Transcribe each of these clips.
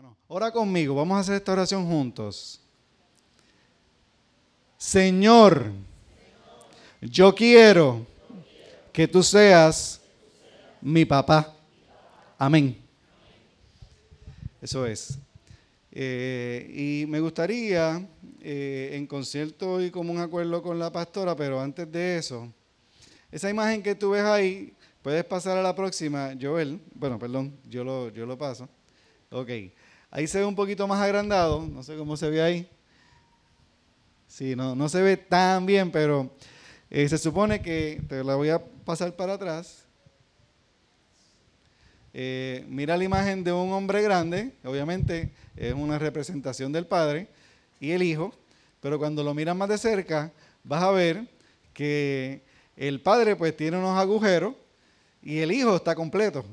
hermano. Ora conmigo, vamos a hacer esta oración juntos. Señor, yo quiero que tú seas mi papá. Amén. Eso es. Eh, y me gustaría, eh, en concierto y como un acuerdo con la pastora, pero antes de eso, esa imagen que tú ves ahí, puedes pasar a la próxima, Joel. Bueno, perdón, yo lo, yo lo paso. Ok. Ahí se ve un poquito más agrandado, no sé cómo se ve ahí. Sí, no, no se ve tan bien, pero eh, se supone que, te la voy a pasar para atrás. Eh, mira la imagen de un hombre grande, obviamente es una representación del Padre y el Hijo, pero cuando lo miras más de cerca vas a ver que el Padre pues tiene unos agujeros y el Hijo está completo.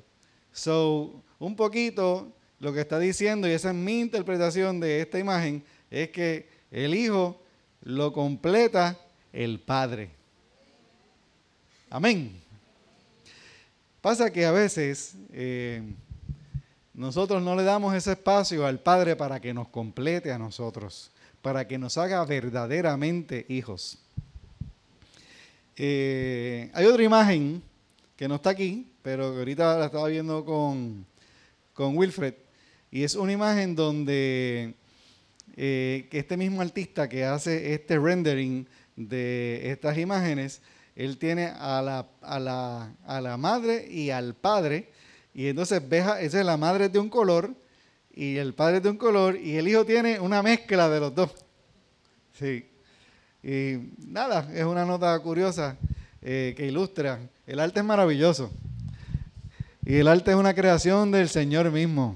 So, un poquito lo que está diciendo, y esa es mi interpretación de esta imagen, es que el Hijo lo completa el Padre. Amén. Pasa que a veces eh, nosotros no le damos ese espacio al Padre para que nos complete a nosotros, para que nos haga verdaderamente hijos. Eh, hay otra imagen que no está aquí, pero que ahorita la estaba viendo con, con Wilfred, y es una imagen donde eh, este mismo artista que hace este rendering de estas imágenes, él tiene a la, a la, a la madre y al padre, y entonces esa es la madre de un color y el padre de un color, y el hijo tiene una mezcla de los dos. Sí. Y nada, es una nota curiosa eh, que ilustra. El arte es maravilloso. Y el arte es una creación del Señor mismo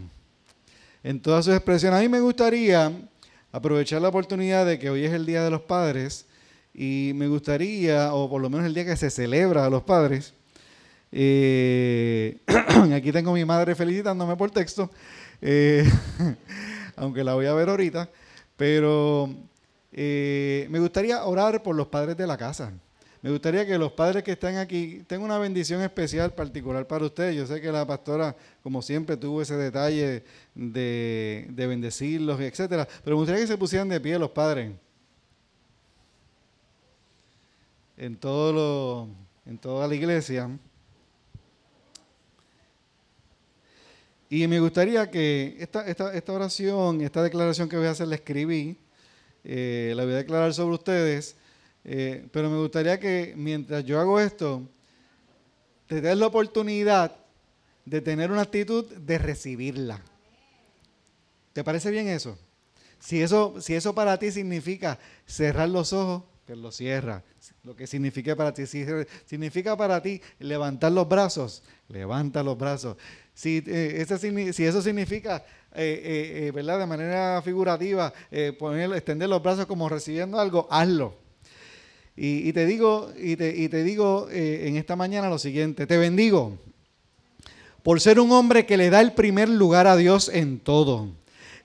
en todas sus expresiones. A mí me gustaría aprovechar la oportunidad de que hoy es el Día de los Padres y me gustaría, o por lo menos el día que se celebra a los padres, eh, aquí tengo a mi madre felicitándome por texto, eh, aunque la voy a ver ahorita, pero eh, me gustaría orar por los padres de la casa. Me gustaría que los padres que están aquí tengan una bendición especial particular para ustedes. Yo sé que la pastora, como siempre, tuvo ese detalle de, bendecirlos, etcétera. Pero me gustaría que se pusieran de pie los padres. En, todo lo, en toda la iglesia. Y me gustaría que esta, esta, oración, esta declaración que voy a hacer, la escribí, eh, la voy a declarar sobre ustedes eh, pero me gustaría que mientras yo hago esto, te des la oportunidad de tener una actitud de recibirla. ¿Te parece bien eso? Si eso, si eso para ti significa cerrar los ojos, que lo cierra. Lo que significa para ti, si significa para ti levantar los brazos, levanta los brazos. Si, eh, eso significa, eh. De manera figurativa, poner, extender los brazos como recibiendo algo, hazlo. Y, te digo, y te, digo eh, en esta mañana lo siguiente, te bendigo por ser un hombre que le da el primer lugar a Dios en todo.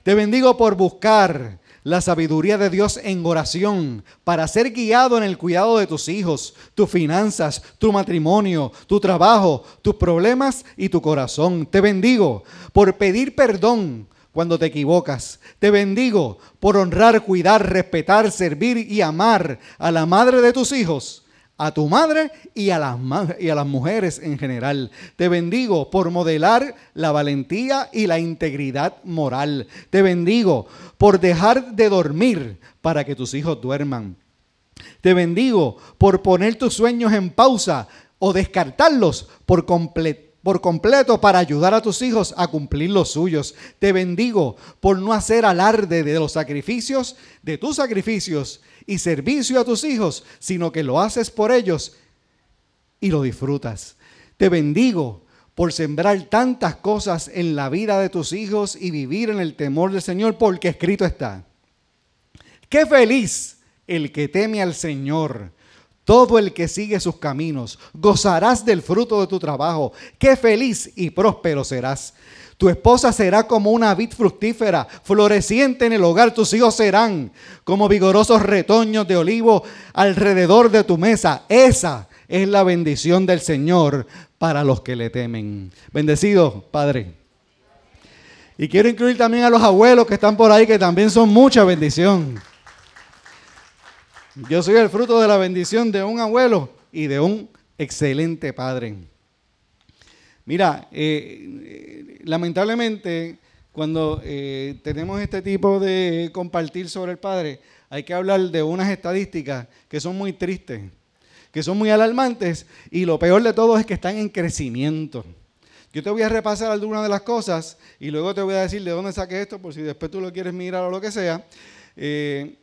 Te bendigo por buscar la sabiduría de Dios en oración para ser guiado en el cuidado de tus hijos, tus finanzas, tu matrimonio, tu trabajo, tus problemas y tu corazón. Te bendigo por pedir perdón cuando te equivocas. Te bendigo por honrar, cuidar, respetar, servir y amar a la madre de tus hijos, a tu madre y a las, y a las mujeres en general. Te bendigo por modelar la valentía y la integridad moral. Te bendigo por dejar de dormir para que tus hijos duerman. Te bendigo por poner tus sueños en pausa o descartarlos por completo por completo para ayudar a tus hijos a cumplir los suyos. Te bendigo por no hacer alarde de los sacrificios, de tus sacrificios y servicio a tus hijos, sino que lo haces por ellos y lo disfrutas. Te bendigo por sembrar tantas cosas en la vida de tus hijos y vivir en el temor del Señor, porque escrito está. Qué feliz el que teme al Señor todo el que sigue sus caminos, gozarás del fruto de tu trabajo. Qué feliz y próspero serás. Tu esposa será como una vid fructífera, floreciente en el hogar. Tus hijos serán como vigorosos retoños de olivo alrededor de tu mesa. Esa es la bendición del Señor para los que le temen. Bendecido, Padre. Y quiero incluir también a los abuelos que están por ahí, que también son mucha bendición. Yo soy el fruto de la bendición de un abuelo y de un excelente padre. Mira, eh, lamentablemente cuando eh, tenemos este tipo de compartir sobre el padre, hay que hablar de unas estadísticas que son muy tristes, que son muy alarmantes y lo peor de todo es que están en crecimiento. Yo te voy a repasar algunas de las cosas y luego te voy a decir de dónde saqué esto por si después tú lo quieres mirar o lo que sea. Eh,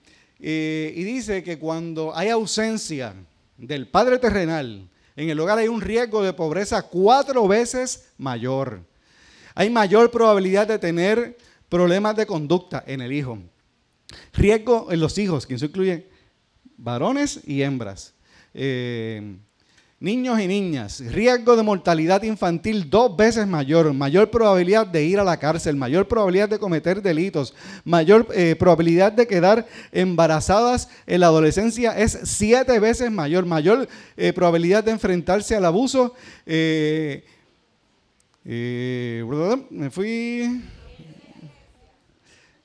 eh, y dice que cuando hay ausencia del padre terrenal, en el hogar hay un riesgo de pobreza cuatro veces mayor. Hay mayor probabilidad de tener problemas de conducta en el hijo. Riesgo en los hijos, que eso incluye varones y hembras. Eh, niños y niñas, riesgo de mortalidad infantil dos veces mayor, mayor probabilidad de ir a la cárcel, mayor probabilidad de cometer delitos, mayor eh, probabilidad de quedar embarazadas en la adolescencia es siete veces mayor, mayor eh, probabilidad de enfrentarse al abuso. me fui...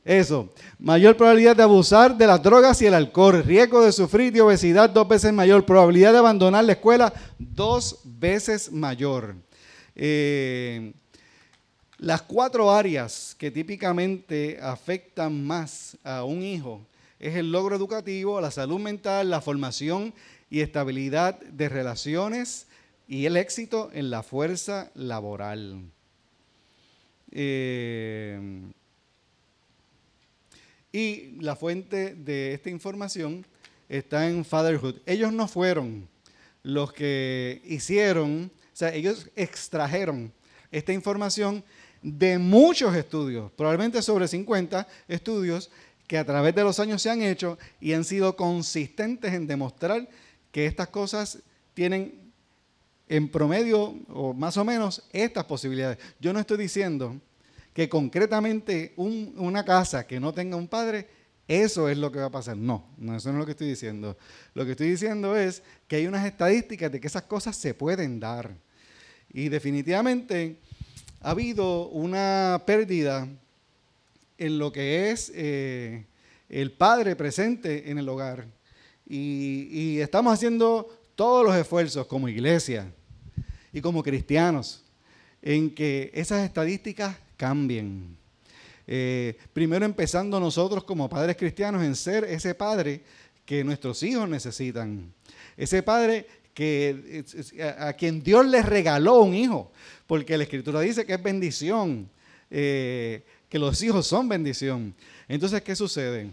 Eso. Mayor probabilidad de abusar de las drogas y el alcohol. Riesgo de sufrir de obesidad dos veces mayor. Probabilidad de abandonar la escuela dos veces mayor. Eh, las cuatro áreas que típicamente afectan más a un hijo es el logro educativo, la salud mental, la formación y estabilidad de relaciones y el éxito en la fuerza laboral. Eh, y la fuente de esta información está en Fatherhood. Ellos no fueron los que hicieron, o sea, ellos extrajeron esta información de muchos estudios, probablemente sobre 50 estudios que a través de los años se han hecho y han sido consistentes en demostrar que estas cosas tienen en promedio o más o menos estas posibilidades. Yo no estoy diciendo que concretamente una casa que no tenga un padre, eso es lo que va a pasar. No, no, eso no es lo que estoy diciendo. Lo que estoy diciendo es que hay unas estadísticas de que esas cosas se pueden dar. Y definitivamente ha habido una pérdida en lo que es eh, el padre presente en el hogar. Y, y estamos haciendo todos los esfuerzos como iglesia y como cristianos en que esas estadísticas cambien. Eh, primero empezando nosotros como padres cristianos en ser ese padre que nuestros hijos necesitan. Ese padre que, a, quien Dios les regaló un hijo, porque la escritura dice que es bendición, eh, que los hijos son bendición. Entonces, ¿qué sucede?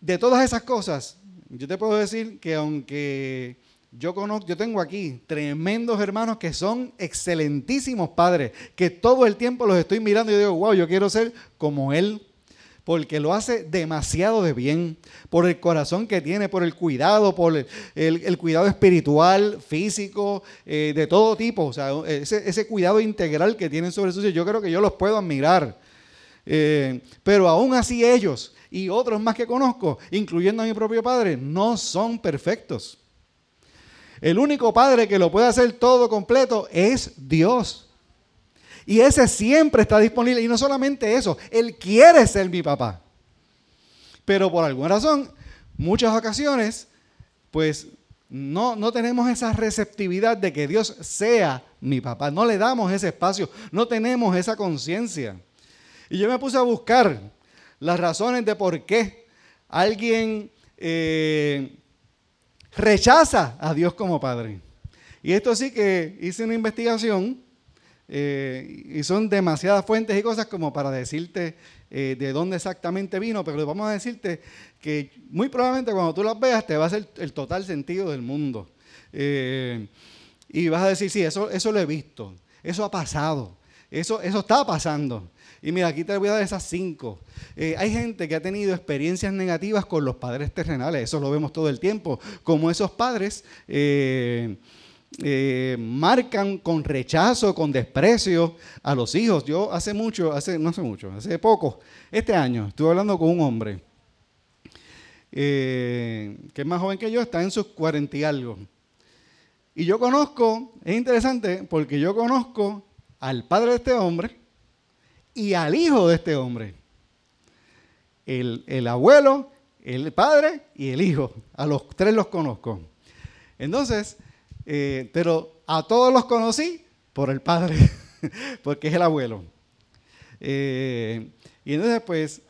De todas esas cosas, yo te puedo decir que aunque yo conozco, yo tengo aquí tremendos hermanos que son excelentísimos padres, que todo el tiempo los estoy mirando y digo, wow, yo quiero ser como él, porque lo hace demasiado de bien, por el corazón que tiene, por el cuidado, por el, cuidado espiritual, físico, eh, de todo tipo, o sea, ese, cuidado integral que tienen sobre sus hijos, yo creo que yo los puedo admirar. Eh, pero aún así ellos y otros más que conozco, incluyendo a mi propio padre, no son perfectos. El único Padre que lo puede hacer todo completo es Dios. Y ese siempre está disponible. Y no solamente eso, Él quiere ser mi papá. Pero por alguna razón, muchas ocasiones, pues no, no tenemos esa receptividad de que Dios sea mi papá. No le damos ese espacio, no tenemos esa conciencia. Y yo me puse a buscar las razones de por qué alguien eh, rechaza a Dios como Padre. Y esto sí que hice una investigación eh, y son demasiadas fuentes y cosas como para decirte eh, de dónde exactamente vino, pero vamos a decirte que muy probablemente cuando tú las veas te va a hacer el total sentido del mundo. Eh, y vas a decir, sí, eso, eso lo he visto, eso ha pasado, eso, eso está pasando. Y mira, aquí te voy a dar esas cinco. Eh, hay gente que ha tenido experiencias negativas con los padres terrenales, eso lo vemos todo el tiempo, como esos padres eh, eh, marcan con rechazo, con desprecio a los hijos. Yo hace mucho, hace, no hace mucho, hace poco, este año, estuve hablando con un hombre que es más joven que yo, está en sus cuarenta y algo. Y yo conozco, es interesante porque yo conozco al padre de este hombre, y al hijo de este hombre. El, abuelo, el padre y el hijo. A los tres los conozco. Entonces, eh, pero a todos los conocí por el padre, porque es el abuelo. Eh, y entonces, pues,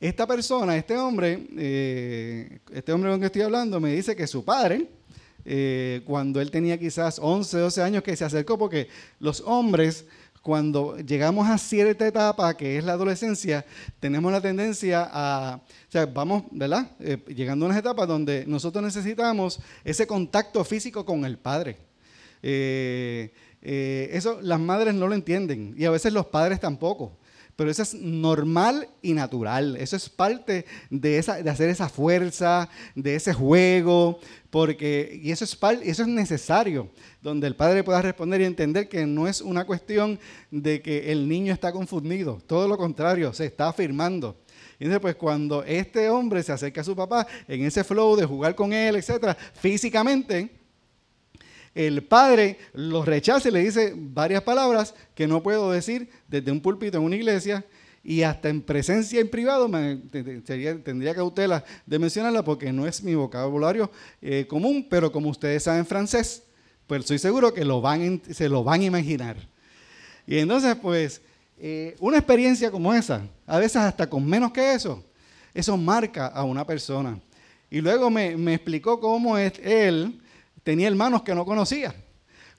esta persona, este hombre, eh, este hombre con que estoy hablando, me dice que su padre, cuando él tenía quizás 11, 12 años, que se acercó, porque los hombres cuando llegamos a cierta etapa, que es la adolescencia, tenemos la tendencia a, o sea, vamos, ¿verdad? Eh, llegando a unas etapas donde nosotros necesitamos ese contacto físico con el padre. Eh, eh, eso las madres no lo entienden y a veces los padres tampoco. Pero eso es normal y natural. Eso es parte de, esa, de hacer esa fuerza, de ese juego, porque, y eso es, eso es necesario, donde el padre pueda responder y entender que no es una cuestión de que el niño está confundido, todo lo contrario, se está afirmando. Y entonces, pues cuando este hombre se acerca a su papá en ese flow de jugar con él, etcétera, físicamente, el padre lo rechaza y le dice varias palabras que no puedo decir desde un púlpito en una iglesia y hasta en presencia en privado me, tendría, cautela de mencionarla porque no es mi vocabulario eh, común, pero como ustedes saben francés, pues estoy seguro que se lo van a imaginar. Y entonces, pues, eh, una experiencia como esa, a veces hasta con menos que eso, eso marca a una persona. Y luego me explicó cómo es él tenía hermanos que no conocía,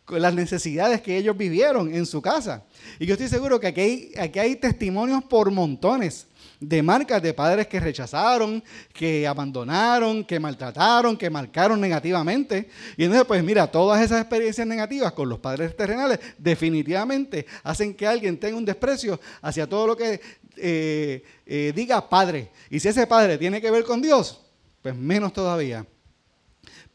con las necesidades que ellos vivieron en su casa. Y yo estoy seguro que aquí hay, aquí hay testimonios por montones de marcas de padres que rechazaron, que abandonaron, que maltrataron, que marcaron negativamente. Y entonces, pues mira, todas esas experiencias negativas con los padres terrenales definitivamente hacen que alguien tenga un desprecio hacia todo lo que eh, eh, diga padre. Y si ese padre tiene que ver con Dios, pues menos todavía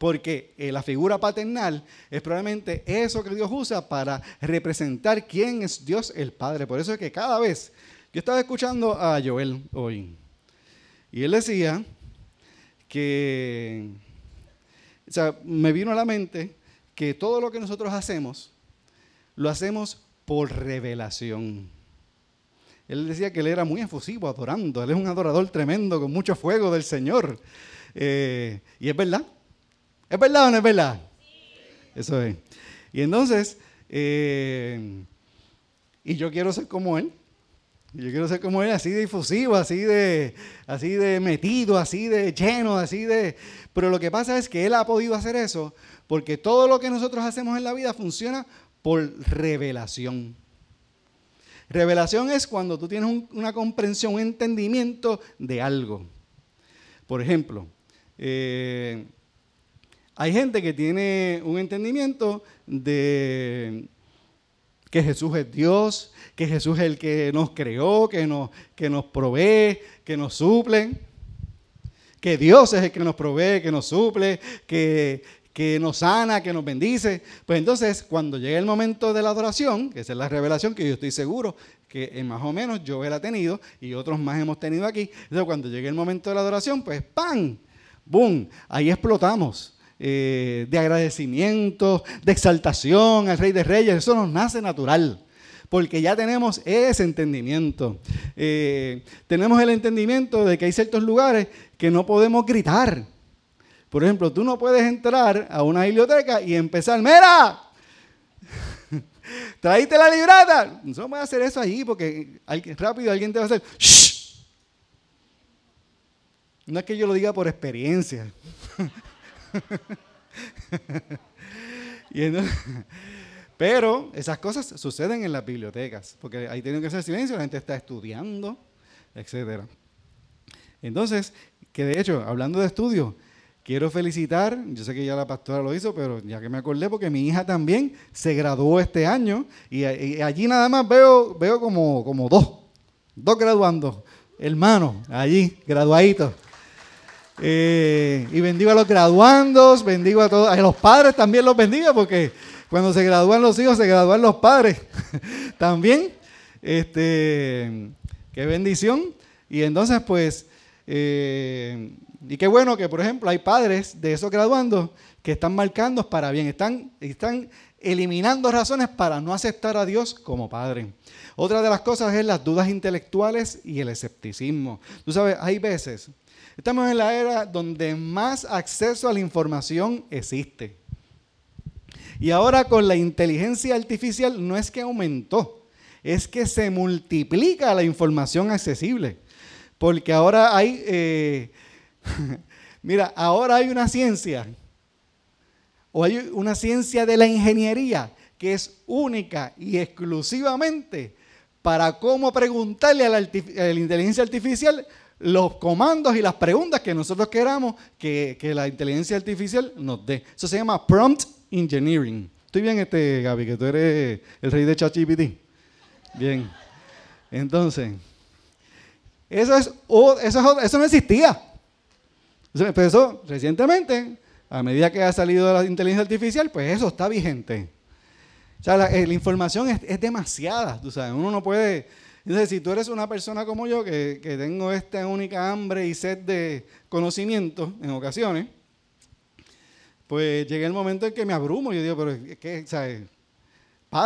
porque eh, la figura paternal es probablemente eso que Dios usa para representar quién es Dios el Padre. Por eso es que cada vez, yo estaba escuchando a Joel hoy, y él decía que, o sea, me vino a la mente que todo lo que nosotros hacemos, lo hacemos por revelación. Él decía que él era muy efusivo adorando, él es un adorador tremendo, con mucho fuego del Señor. Eh, y es verdad, ¿Es verdad o no es verdad? Eso es. Y entonces, eh, y yo quiero ser como él. Yo quiero ser como él, así de difusivo, así de, así de metido, así de lleno, así de... Pero lo que pasa es que él ha podido hacer eso porque todo lo que nosotros hacemos en la vida funciona por revelación. Revelación es cuando tú tienes una comprensión, un entendimiento de algo. Por ejemplo, eh, hay gente que tiene un entendimiento de que Jesús es Dios, que Jesús es el que nos creó, que nos, que nos provee, que nos suple, que Dios es el que nos provee, que nos suple, que, que nos sana, que nos bendice. Pues entonces, cuando llega el momento de la adoración, que esa es la revelación que yo estoy seguro que más o menos yo la he tenido y otros más hemos tenido aquí, entonces cuando llegue el momento de la adoración, pues ¡pam! ¡Boom! Ahí explotamos. Eh, de agradecimiento, de exaltación al Rey de Reyes. Eso nos nace natural, porque ya tenemos ese entendimiento. Eh, tenemos el entendimiento de que hay ciertos lugares que no podemos gritar. Por ejemplo, tú no puedes entrar a una biblioteca y empezar, mira, traíste la libreta. No puede hacer eso allí porque rápido alguien te va a hacer, Shh. No es que yo lo diga por experiencia. pero esas cosas suceden en las bibliotecas, porque ahí tienen que hacer silencio, la gente está estudiando, etc. Entonces, que de hecho, hablando de estudio, quiero felicitar, yo sé que ya la pastora lo hizo, pero ya que me acordé, porque mi hija también se graduó este año y, allí nada más veo, veo como, como dos, dos graduando, hermanos, allí, graduaditos. Eh, y bendigo a los graduandos, bendigo a todos, a los padres también los bendiga, porque cuando se gradúan los hijos, se gradúan los padres también. Este, qué bendición. Y entonces, pues, eh, y qué bueno que, por ejemplo, hay padres de esos graduandos que están marcando para bien, están, están eliminando razones para no aceptar a Dios como Padre. Otra de las cosas es las dudas intelectuales y el escepticismo. Tú sabes, hay veces, estamos en la era donde más acceso a la información existe. Y ahora con la inteligencia artificial no es que aumentó, es que se multiplica la información accesible. Porque ahora hay, eh, mira, ahora hay una ciencia, o hay una ciencia de la ingeniería que es única y exclusivamente para cómo preguntarle a la, inteligencia artificial los comandos y las preguntas que nosotros queramos que, que, la inteligencia artificial nos dé. Eso se llama prompt engineering. Estoy bien, este, Gaby, que tú eres el rey de ChatGPT. Bien. Entonces, eso, es, eso, eso no existía. Eso, recientemente, a medida que ha salido la inteligencia artificial, pues eso está vigente. O sea, la, eh, información es, demasiada, tú sabes, uno no puede... Entonces, si tú eres una persona como yo, que, tengo esta única hambre y sed de conocimiento en ocasiones, pues llega el momento en que me abrumo. Yo digo, pero es que, ¿sabes?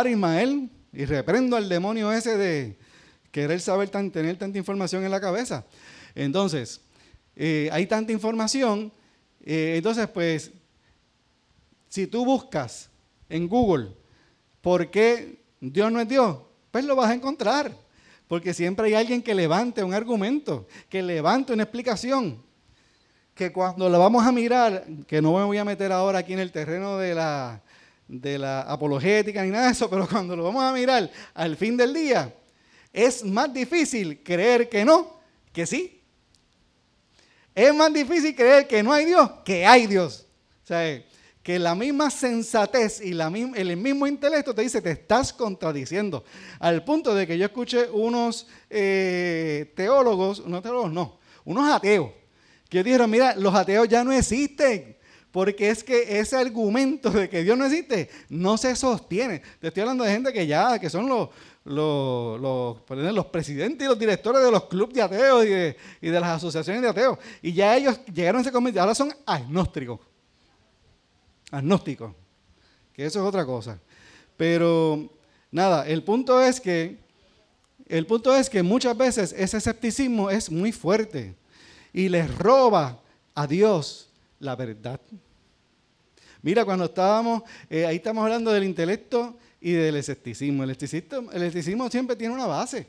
Ismael y reprendo al demonio ese de querer saber, tan, tener tanta información en la cabeza. Entonces, eh, hay tanta información. Eh, entonces, pues, si tú buscas en Google por qué Dios no es Dios, pues lo vas a encontrar. Porque siempre hay alguien que levante un argumento, que levante una explicación que cuando la vamos a mirar, que no me voy a meter ahora aquí en el terreno de la, de la apologética ni nada de eso, pero cuando lo vamos a mirar al fin del día, es más difícil creer que no que sí. Es más difícil creer que no hay Dios que hay Dios. O sea, que la misma sensatez y la el mismo intelecto te dice, te estás contradiciendo. Al punto de que yo escuché unos eh, teólogos, no teólogos, no, unos ateos, que dijeron, mira, los ateos ya no existen. Porque es que ese argumento de que Dios no existe no se sostiene. Te estoy hablando de gente que ya, que son los, los, los, presidentes y los directores de los clubes de ateos y de, y de, las asociaciones de ateos. Y ya ellos llegaron a ese convicción, ahora son agnósticos. Agnósticos. Que eso es otra cosa. Pero nada, el punto es que el punto es que muchas veces ese escepticismo es muy fuerte y les roba a Dios la verdad. Mira, cuando estábamos, eh, ahí estamos hablando del intelecto y del escepticismo. El escepticismo, el escepticismo siempre tiene una base.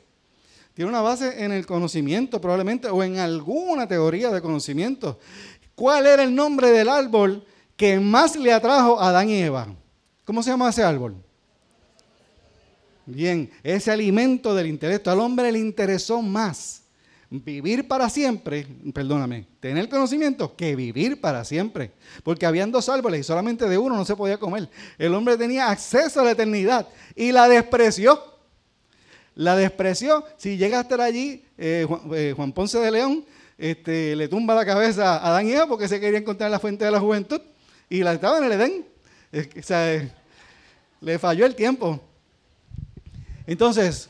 Tiene una base en el conocimiento probablemente o en alguna teoría de conocimiento. ¿Cuál era el nombre del árbol que más le atrajo a Adán y Eva? ¿Cómo se llama ese árbol? Bien, ese alimento del intelecto. Al hombre le interesó más vivir para siempre, perdóname, tener conocimiento que vivir para siempre. Porque habían dos árboles y solamente de uno no se podía comer. El hombre tenía acceso a la eternidad y la despreció. La despreció. Si llega a estar allí, eh, eh, Juan, Ponce de León este, le tumba la cabeza a Adán y Eva porque se quería encontrar la fuente de la juventud y la estaba en el Edén. o sea, le falló el tiempo. Entonces,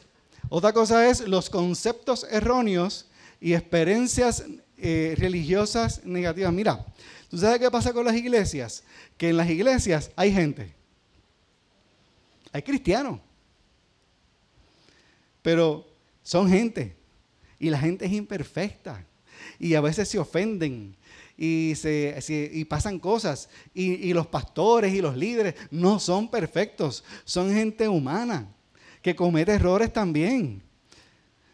otra cosa es los conceptos erróneos y experiencias eh, religiosas negativas. Mira, ¿tú sabes qué pasa con las iglesias? Que en las iglesias hay gente. Hay cristianos. Pero son gente. Y la gente es imperfecta. Y a veces se ofenden. Y, se, y pasan cosas. Y, y los pastores y los líderes no son perfectos. Son gente humana que comete errores también.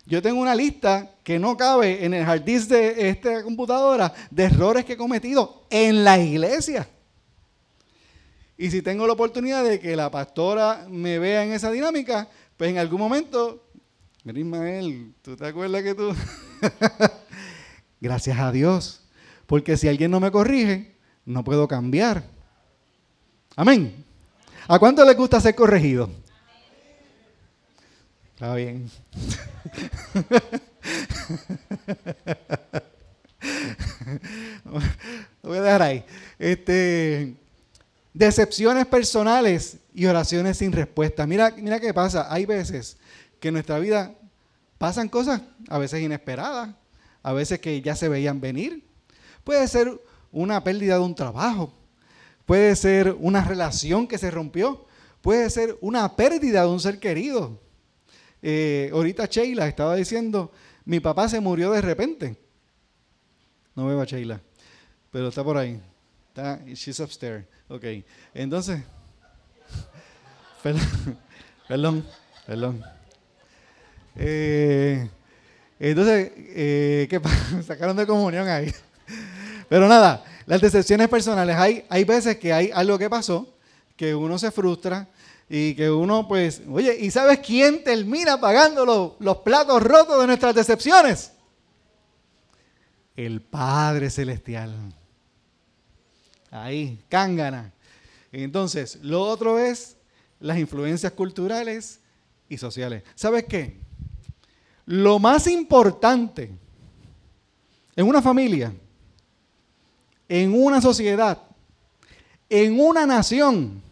Yo tengo una lista que no cabe en el hard disk de esta computadora de errores que he cometido en la iglesia. Y si tengo la oportunidad de que la pastora me vea en esa dinámica, pues en algún momento, mira Ismael, ¿tú te acuerdas que tú? Gracias a Dios. Porque si alguien no me corrige, no puedo cambiar. Amén. ¿A cuánto le gusta ser corregido? Está bien. Lo voy a dejar ahí. Este, decepciones personales y oraciones sin respuesta. Mira, mira qué pasa. Hay veces que en nuestra vida pasan cosas, a veces inesperadas, a veces que ya se veían venir. Puede ser una pérdida de un trabajo, puede ser una relación que se rompió, puede ser una pérdida de un ser querido. Eh, ahorita Sheila estaba diciendo, mi papá se murió de repente. No veo a Sheila, pero está por ahí. Está, she's upstairs. Ok, entonces, perdón, perdón. Eh, entonces, eh, ¿qué pasa? Sacaron de comunión ahí. Pero nada, las decepciones personales, hay, hay veces que hay algo que pasó, que uno se frustra y que uno pues, oye, ¿y sabes quién termina pagando los, platos rotos de nuestras decepciones? El Padre Celestial. Ahí, cángana. Entonces, lo otro es las influencias culturales y sociales. ¿Sabes qué? Lo más importante en una familia en una sociedad, en una nación,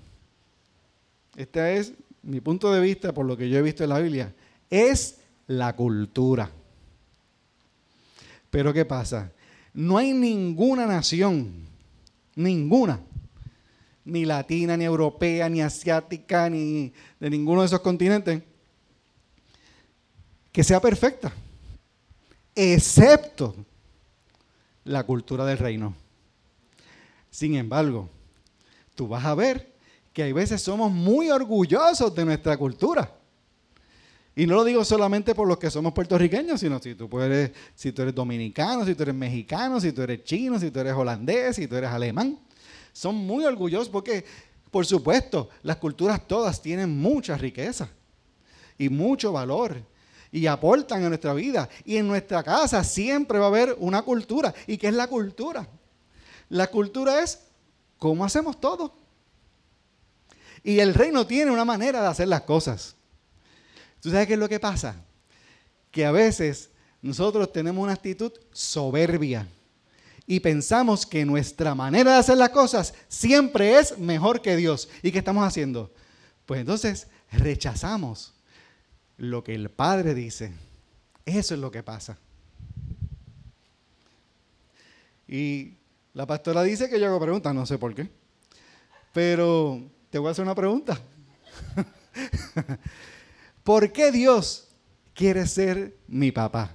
este es mi punto de vista por lo que yo he visto en la Biblia, es la cultura. Pero ¿qué pasa? No hay ninguna nación, ninguna, ni latina, ni europea, ni asiática, ni de ninguno de esos continentes, que sea perfecta, excepto la cultura del reino. Sin embargo, tú vas a ver que hay veces somos muy orgullosos de nuestra cultura. Y no lo digo solamente por los que somos puertorriqueños, sino si tú, puedes, si tú eres dominicano, si tú eres mexicano, si tú eres chino, si tú eres holandés, si tú eres alemán. Son muy orgullosos porque, por supuesto, las culturas todas tienen mucha riqueza y mucho valor y aportan a nuestra vida. Y en nuestra casa siempre va a haber una cultura. ¿Y qué es la cultura? La cultura es cómo hacemos todo. Y el reino tiene una manera de hacer las cosas. ¿Tú sabes qué es lo que pasa? Que a veces nosotros tenemos una actitud soberbia y pensamos que nuestra manera de hacer las cosas siempre es mejor que Dios. ¿Y qué estamos haciendo? Pues entonces rechazamos lo que el Padre dice. Eso es lo que pasa. Y la pastora dice que yo hago preguntas, no sé por qué. Pero te voy a hacer una pregunta. ¿Por qué Dios quiere ser mi papá?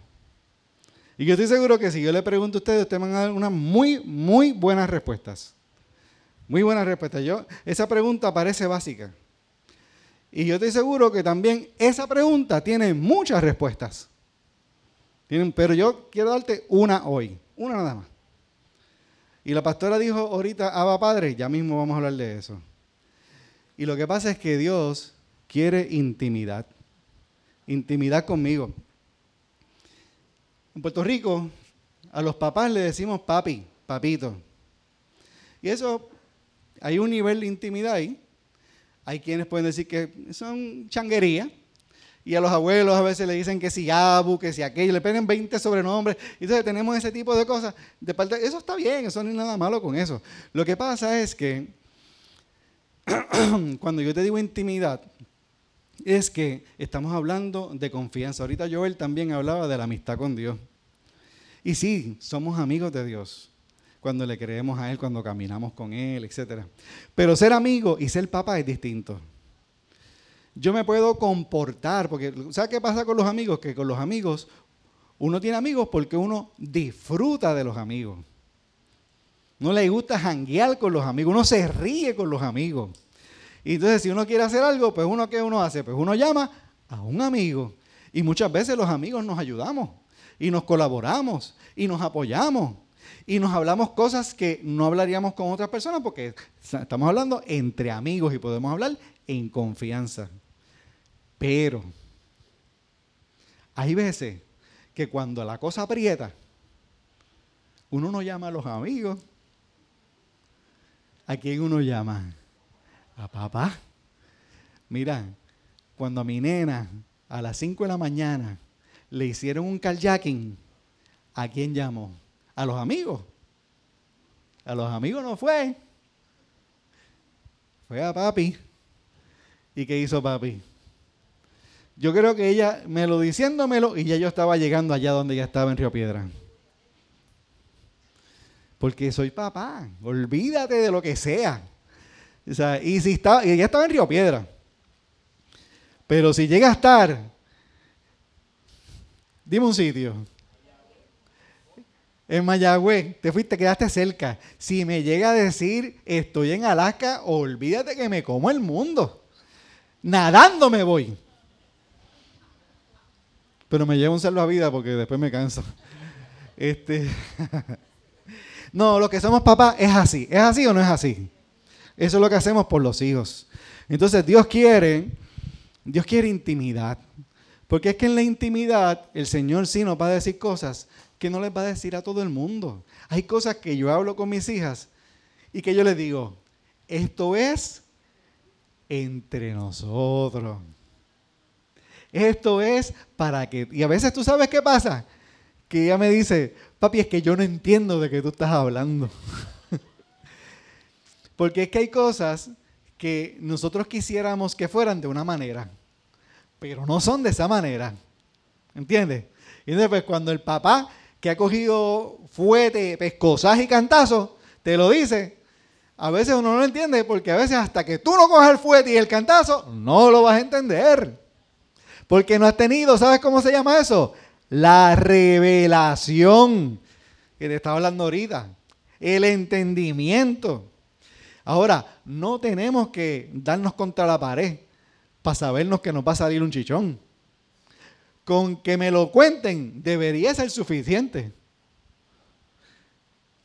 Y yo estoy seguro que si yo le pregunto a ustedes, ustedes van a dar unas muy, muy buenas respuestas. Muy buenas respuestas. Yo, esa pregunta parece básica. Y yo estoy seguro que también esa pregunta tiene muchas respuestas. Tienen, pero yo quiero darte una hoy, una nada más. Y la pastora dijo ahorita, Abba Padre, ya mismo vamos a hablar de eso. Y lo que pasa es que Dios quiere intimidad. Intimidad conmigo. En Puerto Rico, a los papás le decimos papi, papito. Y eso, hay un nivel de intimidad ahí. Hay quienes pueden decir que son changuería y a los abuelos a veces le dicen que si Abu, que si aquello, le ponen 20 sobrenombres. Entonces tenemos ese tipo de cosas. De parte, eso está bien, eso no hay nada malo con eso. Lo que pasa es que cuando yo te digo intimidad, es que estamos hablando de confianza. Ahorita Joel también hablaba de la amistad con Dios. Y sí, somos amigos de Dios cuando le creemos a Él, cuando caminamos con Él, etc. Pero ser amigo y ser papá es distinto yo me puedo comportar, porque ¿sabes qué pasa con los amigos? Que con los amigos uno tiene amigos porque uno disfruta de los amigos. No le gusta janguear con los amigos, uno se ríe con los amigos. Y entonces si uno quiere hacer algo, pues uno qué uno hace? Pues uno llama a un amigo. Y muchas veces los amigos nos ayudamos y nos colaboramos y nos apoyamos y nos hablamos cosas que no hablaríamos con otras personas porque estamos hablando entre amigos y podemos hablar en confianza. Pero hay veces que cuando la cosa aprieta, uno no llama a los amigos. ¿A quién uno llama? A papá. Mira, cuando a mi nena a las 5 de la mañana le hicieron un carjacking, ¿a quién llamó? A los amigos. A los amigos no fue. Fue a papi. ¿Y qué hizo papi? Yo creo que ella me lo diciéndomelo y ya yo estaba llegando allá donde ella estaba en Río Piedra. Porque soy papá. Olvídate de lo que sea. O sea, y si está, y ella estaba en Río Piedra. Pero si llega a estar, dime un sitio. En Mayagüez, te fuiste, quedaste cerca. Si me llega a decir estoy en Alaska, olvídate que me como el mundo. Nadando me voy. Pero me llevo un a vida porque después me canso. Este. no, lo que somos papás es así. ¿Es así o no es así? Eso es lo que hacemos por los hijos. Entonces Dios quiere, Dios quiere intimidad. Porque es que en la intimidad el Señor sí nos va a decir cosas que no les va a decir a todo el mundo. Hay cosas que yo hablo con mis hijas y que yo les digo, esto es entre nosotros. Esto es para que... Y a veces tú sabes qué pasa. Que ella me dice, papi, es que yo no entiendo de qué tú estás hablando. Porque es que hay cosas que nosotros quisiéramos que fueran de una manera, pero no son de esa manera. ¿Entiendes? Y pues, cuando el papá que ha cogido fuete, pescosaje y cantazo, te lo dice, a veces uno no lo entiende porque a veces hasta que tú no cojas el fuete y el cantazo, no lo vas a entender. Porque no has tenido, ¿sabes cómo se llama eso? La revelación que te estaba hablando ahorita. El entendimiento. Ahora, no tenemos que darnos contra la pared para sabernos que nos va a salir un chichón. Con que me lo cuenten debería ser suficiente.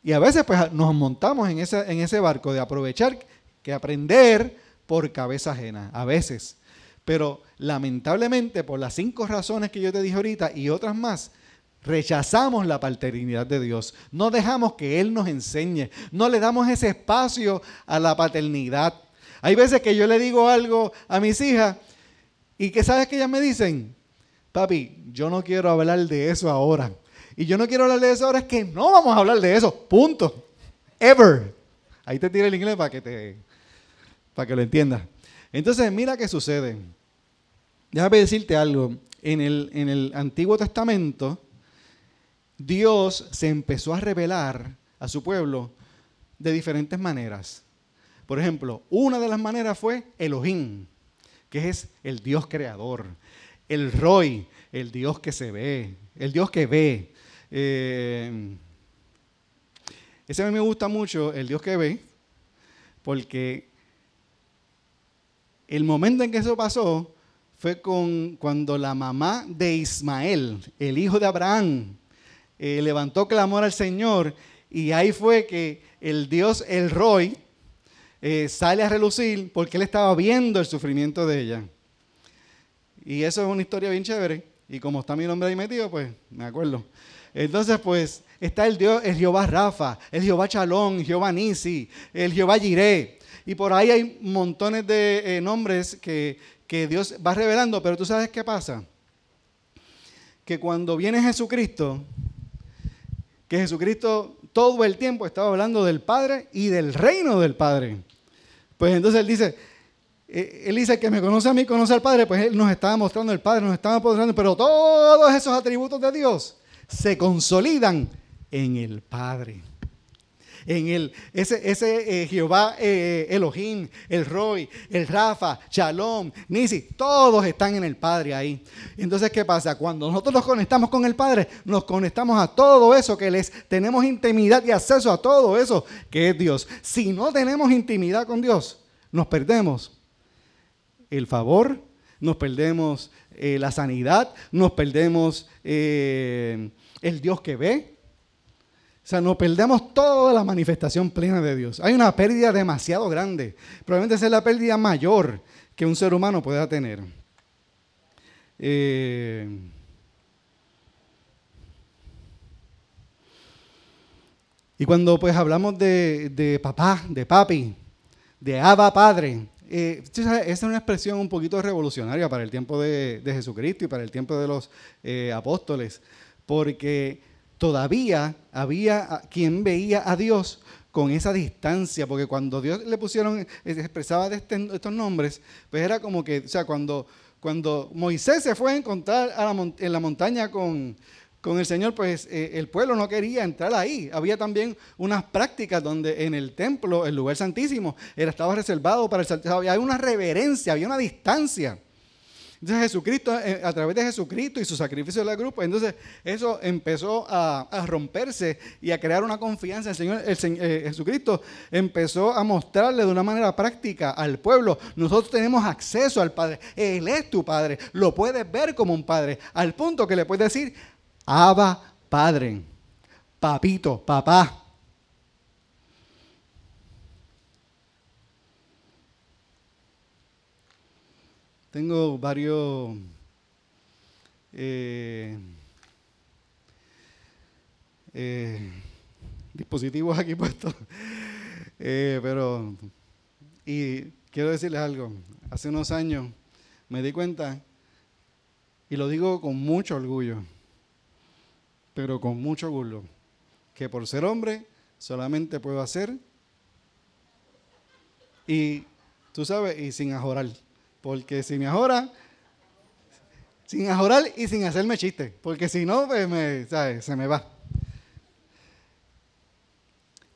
Y a veces pues nos montamos en ese, en ese barco de aprovechar que aprender por cabeza ajena. A veces. Pero lamentablemente, por las cinco razones que yo te dije ahorita y otras más, rechazamos la paternidad de Dios. No dejamos que Él nos enseñe. No le damos ese espacio a la paternidad. Hay veces que yo le digo algo a mis hijas y que sabes que ellas me dicen, papi, yo no quiero hablar de eso ahora. Y yo no quiero hablar de eso ahora, es que no vamos a hablar de eso. Punto. Ever. Ahí te tira el inglés para que te para que lo entiendas. Entonces, mira qué sucede. Déjame decirte algo. En el, en el Antiguo Testamento, Dios se empezó a revelar a su pueblo de diferentes maneras. Por ejemplo, una de las maneras fue Elohim, que es el Dios creador. El Roy, el Dios que se ve, el Dios que ve. Eh, ese a mí me gusta mucho, el Dios que ve, porque el momento en que eso pasó fue con, cuando la mamá de Ismael, el hijo de Abraham, eh, levantó clamor al Señor y ahí fue que el Dios, el Roy, eh, sale a relucir porque él estaba viendo el sufrimiento de ella. Y eso es una historia bien chévere. Y como está mi nombre ahí metido, pues me acuerdo. Entonces, pues está el Dios, el Jehová Rafa, el Jehová Chalón, Jehová Nisi, el Jehová Jiré, y por ahí hay montones de eh, nombres que, que Dios va revelando, pero tú sabes qué pasa. Que cuando viene Jesucristo, que Jesucristo todo el tiempo estaba hablando del Padre y del reino del Padre. Pues entonces él dice, eh, él dice que me conoce a mí, conoce al Padre, pues él nos estaba mostrando el Padre, nos estaba mostrando, pero todos esos atributos de Dios se consolidan en el Padre en el, ese, ese eh, Jehová eh, Elohim, el Roy, el Rafa, Shalom, Nisi, todos están en el Padre ahí. Entonces, ¿qué pasa? Cuando nosotros nos conectamos con el Padre, nos conectamos a todo eso que les tenemos intimidad y acceso a todo eso que es Dios. Si no tenemos intimidad con Dios, nos perdemos el favor, nos perdemos eh, la sanidad, nos perdemos el Dios que ve, o sea, nos perdemos toda la manifestación plena de Dios. Hay una pérdida demasiado grande. Probablemente esa es la pérdida mayor que un ser humano pueda tener. Eh, y cuando pues hablamos de, papá, de papi, de Abba Padre, eh, esa es una expresión un poquito revolucionaria para el tiempo de, Jesucristo y para el tiempo de los eh, apóstoles, porque todavía había quien veía a Dios con esa distancia, porque cuando Dios le pusieron, eh, expresaba de este, estos nombres, pues era como que, o sea, cuando, cuando Moisés se fue a encontrar en la montaña con, con el Señor, pues eh, el pueblo no quería entrar ahí. Había también unas prácticas donde en el templo, el lugar santísimo, era, estaba reservado para el. Había una reverencia, había una distancia. Entonces Jesucristo, eh, a través de Jesucristo y su sacrificio de la grupo, entonces eso empezó a, romperse y a crear una confianza. El Señor, el, eh, Jesucristo empezó a mostrarle de una manera práctica al pueblo, nosotros tenemos acceso al Padre, Él es tu Padre, lo puedes ver como un Padre, al punto que le puedes decir, Abba Padre, papito, papá. Tengo varios eh, eh, dispositivos aquí puestos, eh, pero y quiero decirles algo. Hace unos años me di cuenta y lo digo con mucho orgullo, pero con mucho orgullo, que por ser hombre solamente puedo hacer y tú sabes y sin ajorar. Porque si me ajora, sin ajorar y sin hacerme chiste. Porque si no, pues se me va.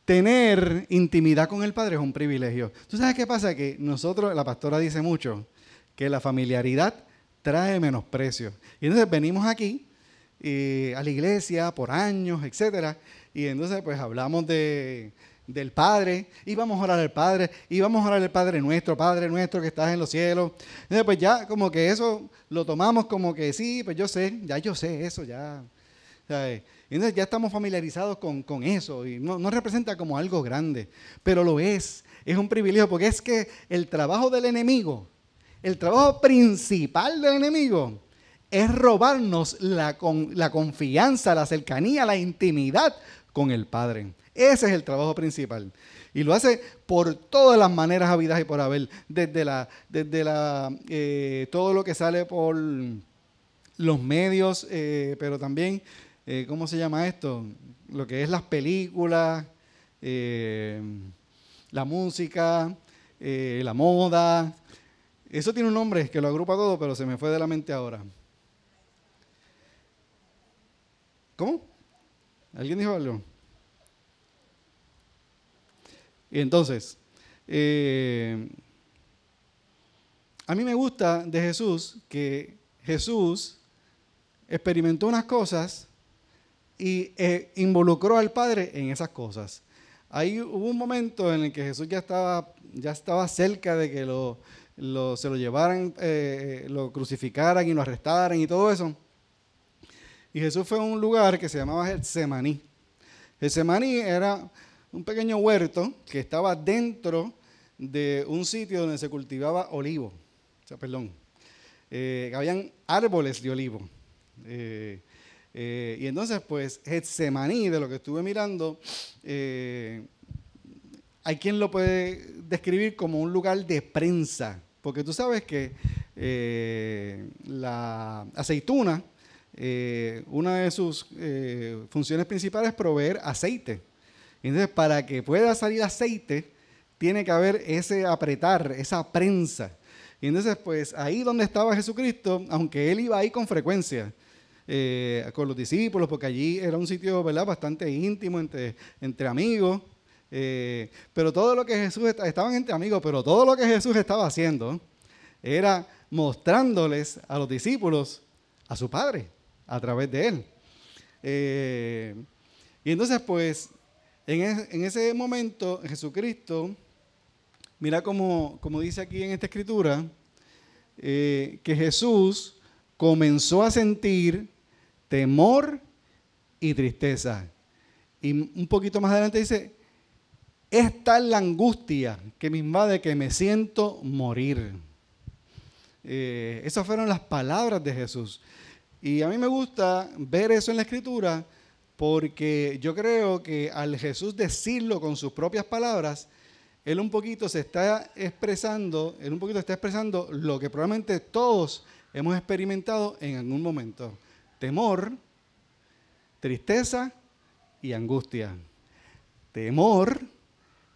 Tener intimidad con el Padre es un privilegio. ¿Tú sabes qué pasa? Que nosotros, la pastora dice mucho, que la familiaridad trae menosprecio. Y entonces venimos aquí eh, a la iglesia por años, etcétera, y entonces pues hablamos de, del Padre, y vamos a orar al Padre, y vamos a orar al Padre nuestro, Padre nuestro que estás en los cielos. Entonces, pues ya como que eso lo tomamos como que sí, pues yo sé, ya yo sé eso, ya. Entonces ya estamos familiarizados con, eso, y no, no representa como algo grande, pero lo es, es un privilegio, porque es que el trabajo del enemigo, el trabajo principal del enemigo, es robarnos la, la confianza, la cercanía, la intimidad con el Padre. Ese es el trabajo principal. Y lo hace por todas las maneras habidas y por haber, desde, la, desde la, eh, todo lo que sale por los medios, eh, pero también, eh, ¿cómo se llama esto? Lo que es las películas, la música, la moda. Eso tiene un nombre que lo agrupa todo, pero se me fue de la mente ahora. ¿Cómo? ¿Alguien dijo algo? Y entonces, eh, a mí me gusta de Jesús que Jesús experimentó unas cosas y eh, involucró al Padre en esas cosas. Ahí hubo un momento en el que Jesús ya estaba, ya estaba cerca de que lo, se lo llevaran, eh, lo crucificaran y lo arrestaran y todo eso. Y Jesús fue a un lugar que se llamaba Getsemaní. Getsemaní era un pequeño huerto que estaba dentro de un sitio donde se cultivaba olivo. O sea, perdón. Eh, habían árboles de olivo. Eh, eh, y entonces, pues, Getsemaní, de lo que estuve mirando, hay quien lo puede describir como un lugar de prensa. Porque tú sabes que la aceituna, una de sus funciones principales es proveer aceite. Entonces, para que pueda salir aceite, tiene que haber ese apretar, esa prensa. Y entonces, pues ahí donde estaba Jesucristo, aunque él iba ahí con frecuencia, eh, con los discípulos, porque allí era un sitio ¿verdad? bastante íntimo entre, entre amigos. Eh, pero todo lo que Jesús, estaban entre amigos, pero todo lo que Jesús estaba haciendo era mostrándoles a los discípulos a su Padre a través de él. Eh, y entonces, pues, en, ese momento, Jesucristo, mira como, dice aquí en esta escritura, eh, que Jesús comenzó a sentir temor y tristeza. Y un poquito más adelante dice, esta es la angustia que me invade, que me siento morir. Eh, esas fueron las palabras de Jesús. Y a mí me gusta ver eso en la escritura porque yo creo que al Jesús decirlo con sus propias palabras, él un poquito se está expresando, él un poquito está expresando lo que probablemente todos hemos experimentado en algún momento. Temor, tristeza y angustia. Temor,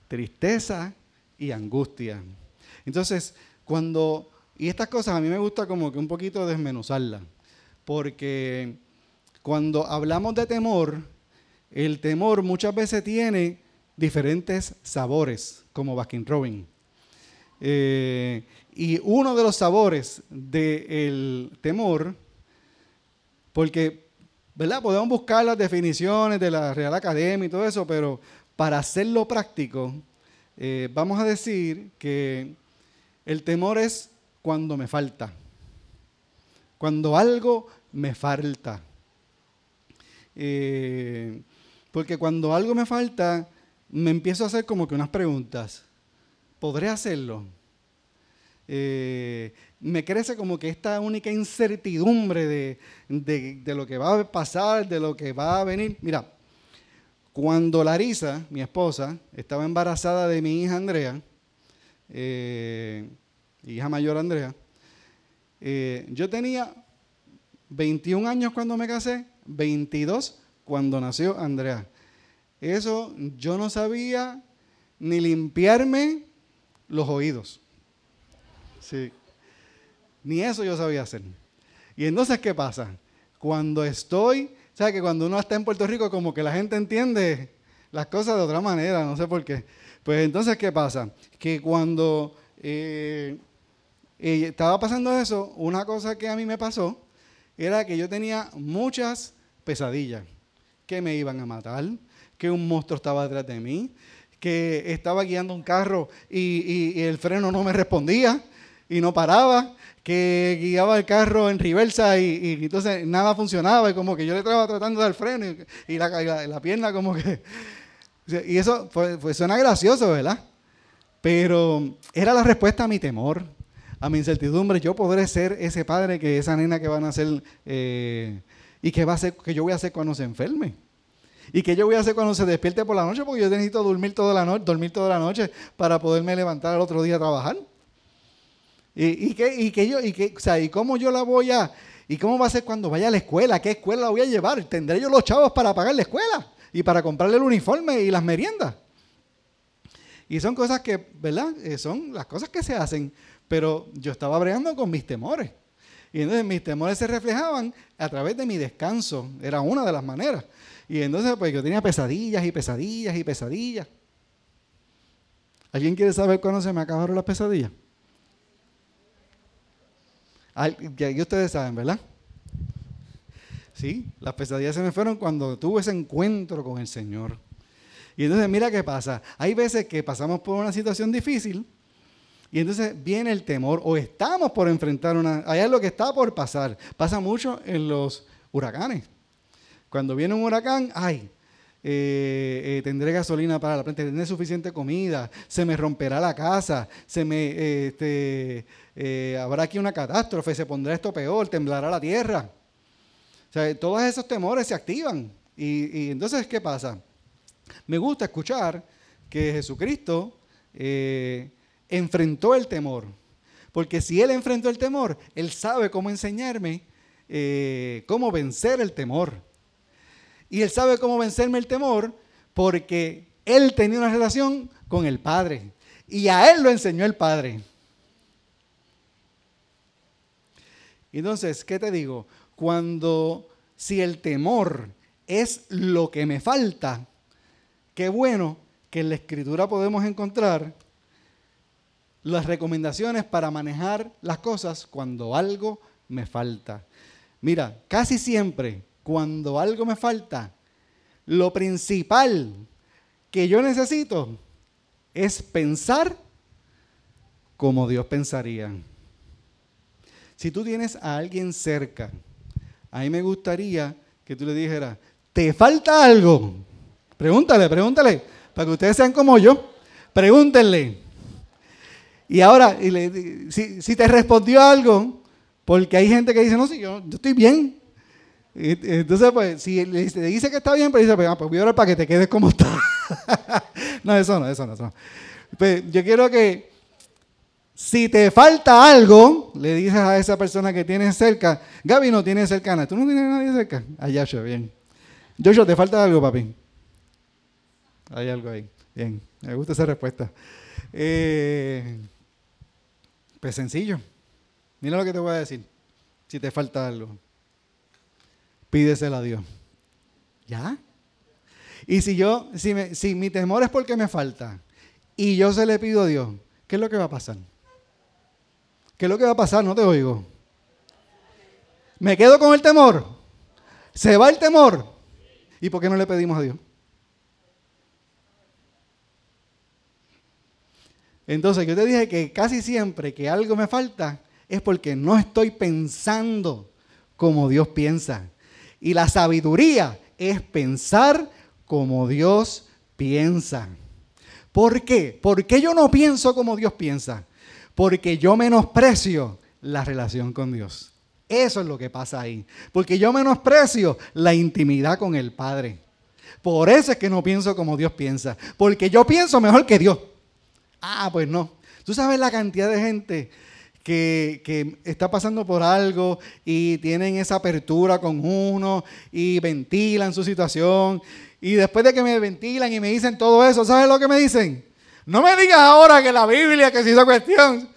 tristeza y angustia. Entonces, cuando, y estas cosas a mí me gusta como que un poquito desmenuzarlas, porque cuando hablamos de temor, el temor muchas veces tiene diferentes sabores, como Baskin Robin. Eh, y uno de los sabores del temor, porque, ¿verdad? Podemos buscar las definiciones de la Real Academia y todo eso, pero para hacerlo práctico, eh, vamos a decir que el temor es cuando me falta, cuando algo me falta. Eh, porque cuando algo me falta, me empiezo a hacer como que unas preguntas. ¿Podré hacerlo? Eh, me crece como que esta única incertidumbre de, de, lo que va a pasar, de lo que va a venir. Mira, cuando Larisa, mi esposa, estaba embarazada de mi hija Andrea, eh, hija mayor Andrea, yo tenía 21 años cuando me casé, 22 cuando nació Andrea. Eso yo no sabía ni limpiarme los oídos. Sí. Ni eso yo sabía hacer. Y entonces, ¿qué pasa? Cuando estoy, ¿sabes que cuando uno está en Puerto Rico, como que la gente entiende las cosas de otra manera, no sé por qué. Pues entonces, ¿qué pasa? Que cuando eh, eh, estaba pasando eso, una cosa que a mí me pasó era que yo tenía muchas pesadillas, que me iban a matar, que un monstruo estaba detrás de mí, que estaba guiando un carro y, el freno no me respondía y no paraba, que guiaba el carro en reversa y, entonces nada funcionaba y como que yo le estaba tratando de dar freno y, la, pierna como que... Y eso suena gracioso, ¿verdad? Pero era la respuesta a mi temor, a mi incertidumbre. Yo podré ser ese padre que esa nena que van a ser eh, y que, va a ser, que yo voy a hacer cuando se enferme. ¿Y qué yo voy a hacer cuando se despierte por la noche? Porque yo necesito dormir toda la noche, dormir toda la noche para poderme levantar al otro día a trabajar. ¿Y, qué, y qué yo, y qué, o sea, ¿y cómo yo la voy a, y cómo va a ser cuando vaya a la escuela? ¿Qué escuela la voy a llevar? ¿Tendré yo los chavos para pagar la escuela? Y para comprarle el uniforme y las meriendas. Y son cosas que, ¿verdad? Eh, son las cosas que se hacen. Pero yo estaba bregando con mis temores. Y entonces mis temores se reflejaban a través de mi descanso. Era una de las maneras. Y entonces, pues yo tenía pesadillas y pesadillas y pesadillas. ¿Alguien quiere saber cuándo se me acabaron las pesadillas? Ya ustedes saben, ¿verdad? Sí, las pesadillas se me fueron cuando tuve ese encuentro con el Señor. Y entonces mira qué pasa. Hay veces que pasamos por una situación difícil y entonces viene el temor o estamos por enfrentar una... Hay algo que está por pasar. Pasa mucho en los huracanes. Cuando viene un huracán, ay, eh, eh, tendré gasolina para la planta, tendré suficiente comida, se me romperá la casa, se me, este, eh, habrá aquí una catástrofe, se pondrá esto peor, temblará la tierra. O sea, todos esos temores se activan. Y, y entonces, ¿qué pasa? Me gusta escuchar que Jesucristo enfrentó el temor. Porque si Él enfrentó el temor, Él sabe cómo enseñarme cómo vencer el temor. Y él sabe cómo vencerme el temor porque él tenía una relación con el Padre. Y a él lo enseñó el Padre. Entonces, ¿qué te digo? Cuando, si el temor es lo que me falta, qué bueno que en la escritura podemos encontrar las recomendaciones para manejar las cosas cuando algo me falta. Mira, casi siempre cuando algo me falta, lo principal que yo necesito es pensar como Dios pensaría. Si tú tienes a alguien cerca, a mí me gustaría que tú le dijeras, ¿te falta algo? Pregúntale, pregúntale, para que ustedes sean como yo. Pregúntenle. Y ahora, si, te respondió algo, porque hay gente que dice, no, sí, yo estoy bien, entonces, pues, si le dice que está bien, pues dice, pues, ah, pues voy a para que te quedes como está. no, eso no, eso no, eso no. Pues yo quiero que si te falta algo, le dices a esa persona que tienes cerca, Gaby no tiene cercana, ¿tú no tienes nadie cerca? Allá, ah, bien. Joshua, ¿te falta algo, papi? Hay algo ahí. Bien, me gusta esa respuesta. Eh, pues sencillo. Mira lo que te voy a decir. Si te falta algo pídesela a Dios. ¿Ya? Y si yo, si, si mi temor es porque me falta y yo se le pido a Dios, ¿qué es lo que va a pasar? ¿Qué es lo que va a pasar? No te oigo. ¿Me quedo con el temor? ¿Se va el temor? ¿Y por qué no le pedimos a Dios? Entonces yo te dije que casi siempre que algo me falta es porque no estoy pensando como Dios piensa. Y la sabiduría es pensar como Dios piensa. ¿Por qué? ¿Por qué yo no pienso como Dios piensa? Porque yo menosprecio la relación con Dios. Eso es lo que pasa ahí. Porque yo menosprecio la intimidad con el Padre. Por eso es que no pienso como Dios piensa. Porque yo pienso mejor que Dios. Ah, pues no. Tú sabes la cantidad de gente que, está pasando por algo y tienen esa apertura con uno y ventilan su situación. Y después de que me ventilan y me dicen todo eso, ¿sabes lo que me dicen? No me digas ahora que la Biblia, que se hizo cuestión.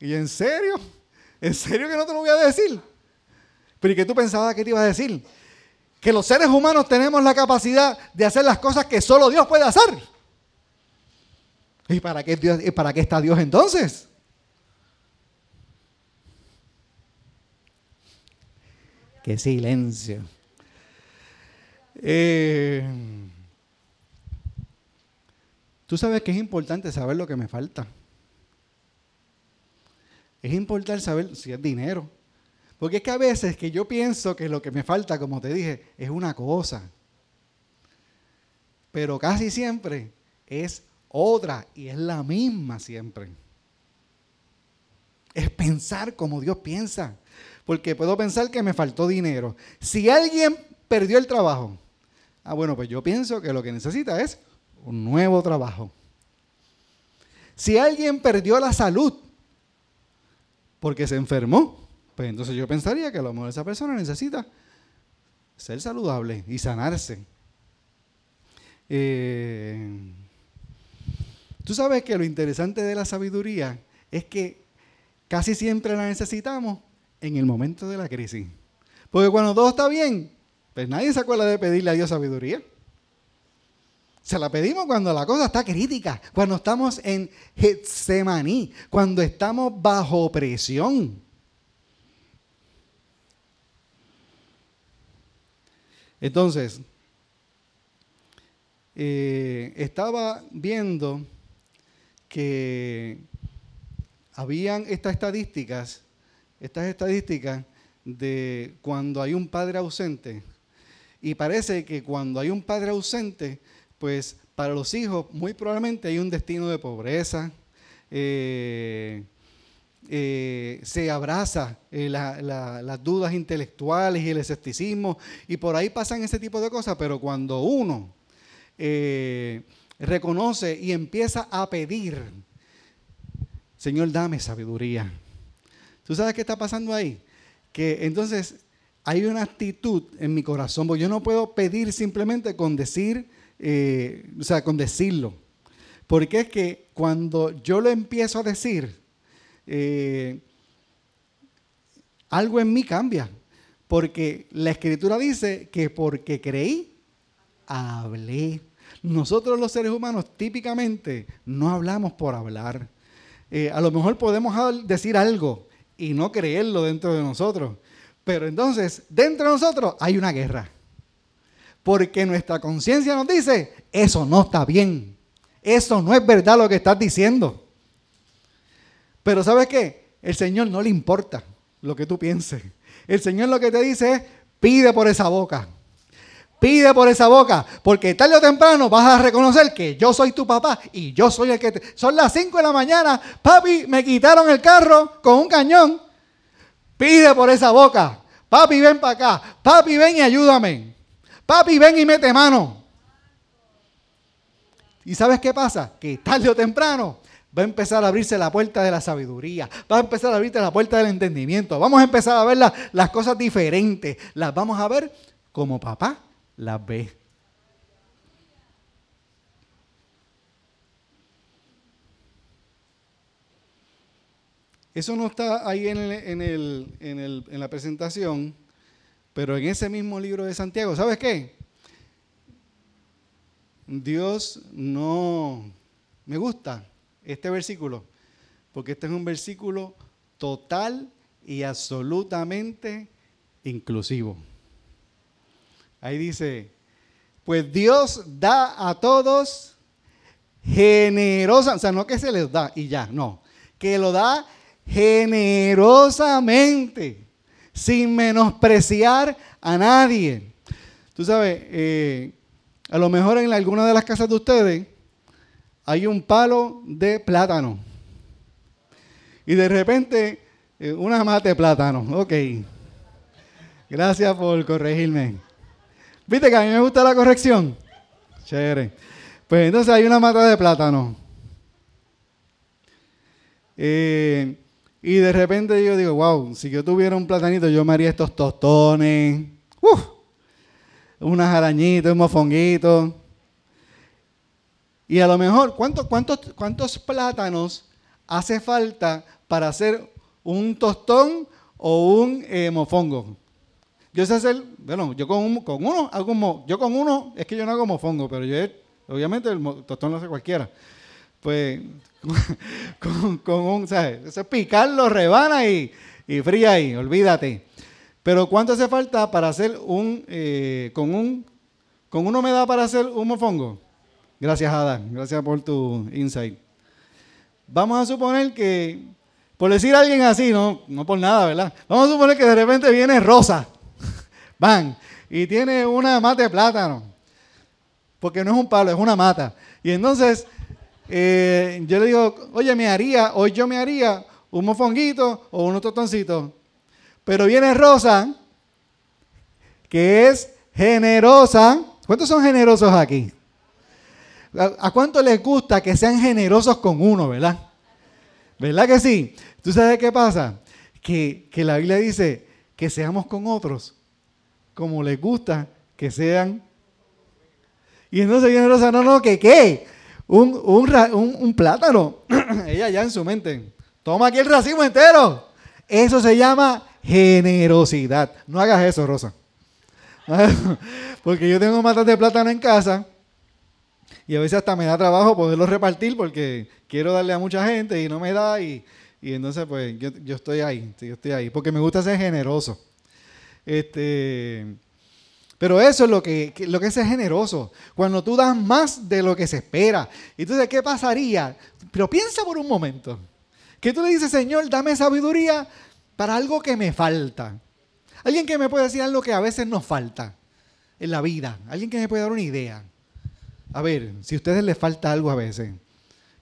¿Y en serio? ¿En serio que no te lo voy a decir? ¿Pero y qué tú pensabas que te iba a decir? Que los seres humanos tenemos la capacidad de hacer las cosas que solo Dios puede hacer. ¿Y para qué, Dios, para qué está Dios entonces? Qué silencio. Eh, Tú sabes que es importante saber lo que me falta. Es importante saber si es dinero. Porque es que a veces que yo pienso que lo que me falta, como te dije, es una cosa. Pero casi siempre es otra y es la misma siempre. Es pensar como Dios piensa. Porque puedo pensar que me faltó dinero. Si alguien perdió el trabajo, ah, bueno, pues yo pienso que lo que necesita es un nuevo trabajo. Si alguien perdió la salud porque se enfermó, pues entonces yo pensaría que a lo mejor esa persona necesita ser saludable y sanarse. Eh, Tú sabes que lo interesante de la sabiduría es que casi siempre la necesitamos en el momento de la crisis. Porque cuando todo está bien, pues nadie se acuerda de pedirle a Dios sabiduría. Se la pedimos cuando la cosa está crítica, cuando estamos en Getsemaní, cuando estamos bajo presión. Entonces, eh, estaba viendo que habían estas estadísticas, estas estadísticas de cuando hay un padre ausente. Y parece que cuando hay un padre ausente, pues para los hijos muy probablemente hay un destino de pobreza. Eh, eh, se abraza eh, las dudas intelectuales y el escepticismo y por ahí pasan ese tipo de cosas, pero cuando uno reconoce y empieza a pedir, Señor, dame sabiduría. ¿Tú sabes qué está pasando ahí? Que entonces hay una actitud en mi corazón, porque yo no puedo pedir simplemente con decir, eh, o sea, con decirlo. Porque es que cuando yo lo empiezo a decir, eh, algo en mí cambia. Porque la escritura dice que porque creí, hablé. Nosotros los seres humanos típicamente no hablamos por hablar. Eh, a lo mejor podemos decir algo y no creerlo dentro de nosotros. Pero entonces, dentro de nosotros hay una guerra. Porque nuestra conciencia nos dice, eso no está bien. Eso no es verdad lo que estás diciendo. Pero ¿sabes qué? El Señor no le importa lo que tú pienses. El Señor lo que te dice es, pide por esa boca. Pide por esa boca, porque tarde o temprano vas a reconocer que yo soy tu papá y yo soy el que te... Son las 5 de la mañana, papi, me quitaron el carro con un cañón. Pide por esa boca. Papi, ven para acá. Papi, ven y ayúdame. Papi, ven y mete mano. ¿Y sabes qué pasa? Que tarde o temprano va a empezar a abrirse la puerta de la sabiduría, va a empezar a abrirse la puerta del entendimiento, vamos a empezar a ver las cosas diferentes, las vamos a ver como papá la ve. Eso no está ahí en, el, en, el, en, la presentación, Pero en ese mismo libro de Santiago, ¿sabes qué? Dios no me gusta este versículo, porque este es un versículo total y absolutamente inclusivo. Ahí dice, pues Dios da a todos generosa, o sea, no que se les da y ya, no, que lo da generosamente, sin menospreciar a nadie. Tú sabes, eh, a lo mejor en alguna de las casas de ustedes hay un palo de plátano. Y de repente, eh, una mata de plátano. Ok. Gracias por corregirme. ¿Viste que a mí me gusta la corrección? Chévere. Pues entonces hay una mata de plátano. Eh, y de repente yo digo, wow, si yo tuviera un platanito, yo me haría estos tostones. Uf, unas arañitas, un mofonguito. Y a lo mejor, ¿cuántos, cuántos, cuántos plátanos hace falta para hacer un tostón o un eh, mofongo? Yo sé hacer, bueno, yo con, con uno hago yo con uno, es que yo no hago mofongo, pero yo, obviamente el tostón lo hace cualquiera. Pues, con, un, ¿sabes? Eso es picarlo, rebana y, y fría ahí, olvídate. Pero ¿cuánto hace falta para hacer un, eh, con un, con uno me da para hacer un mofongo? Gracias, Adán. Gracias por tu insight. Vamos a suponer que, por decir a alguien así, no, no por nada, ¿verdad? Vamos a suponer que de repente viene Rosa, van, y tiene una mata de plátano, porque no es un palo, es una mata. Y entonces eh, yo le digo, oye, me haría, hoy yo me haría un mofonguito o unos tostoncitos. Pero viene Rosa, que es generosa. ¿Cuántos son generosos aquí? ¿A, cuánto les gusta que sean generosos con uno, verdad? ¿Verdad que sí? ¿Tú sabes qué pasa? Que, que la Biblia dice que seamos con otros como les gusta que sean. Y entonces viene Rosa, no, no, que qué? Un, plátano. Ella ya en su mente. Toma aquí el racimo entero. Eso se llama generosidad. No hagas eso, Rosa. Porque yo tengo matas de plátano en casa y a veces hasta me da trabajo poderlo repartir porque quiero darle a mucha gente y no me da y, entonces pues yo, estoy ahí, yo estoy ahí, porque me gusta ser generoso. Este, pero eso es lo que, lo que es generoso, cuando tú das más de lo que se espera. Entonces, ¿qué pasaría? Pero piensa por un momento, que tú le dices, Señor, dame sabiduría para algo que me falta. Alguien que me puede decir algo que a veces nos falta en la vida. Alguien que me puede dar una idea. A ver, si a ustedes les falta algo a veces,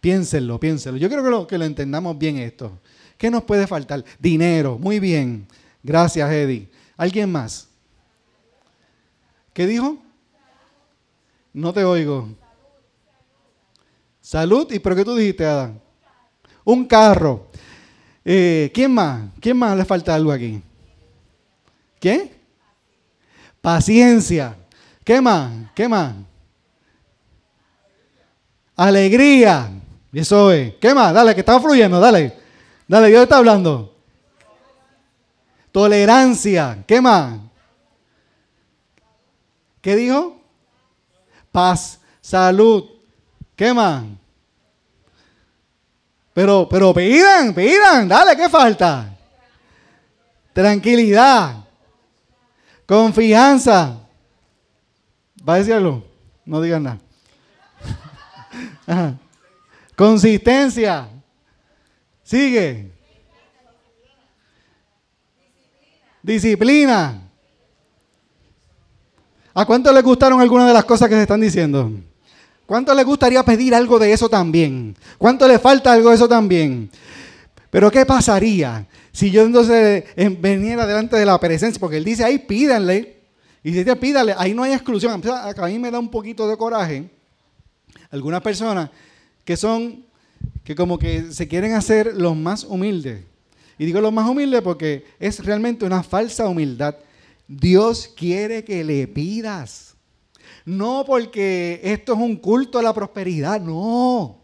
piénsenlo, piénsenlo. Yo creo que lo, que lo entendamos bien esto. ¿Qué nos puede faltar? Dinero. Muy bien. Gracias, Eddie. ¿Alguien más? ¿Qué dijo? No te oigo. Salud. ¿Y por qué tú dijiste, Adán? Un carro. Eh, ¿Quién más? ¿Quién más le falta algo aquí? ¿Qué? Paciencia. ¿Qué más? ¿Qué más? Alegría. Eso es. ¿Qué más? Dale, que está fluyendo, dale. Dale, Dios está hablando. Tolerancia. ¿Qué más? ¿Qué dijo? Paz, salud. ¿Qué más? Pero, pero pidan, pidan, dale, ¿qué falta? Tranquilidad, confianza. ¿Va a decirlo? No digan nada. Consistencia. Sigue. Disciplina. ¿A cuánto les gustaron algunas de las cosas que se están diciendo? ¿Cuánto le gustaría pedir algo de eso también? ¿Cuánto le falta algo de eso también? Pero ¿qué pasaría si yo entonces eh, veniera delante de la presencia? Porque él dice ahí pídanle. Y dice pídanle, ahí no hay exclusión. A mí me da un poquito de coraje. Algunas personas que son, que como que se quieren hacer los más humildes. Y digo los más humildes porque es realmente una falsa humildad. Dios quiere que le pidas. No porque esto es un culto a la prosperidad, no.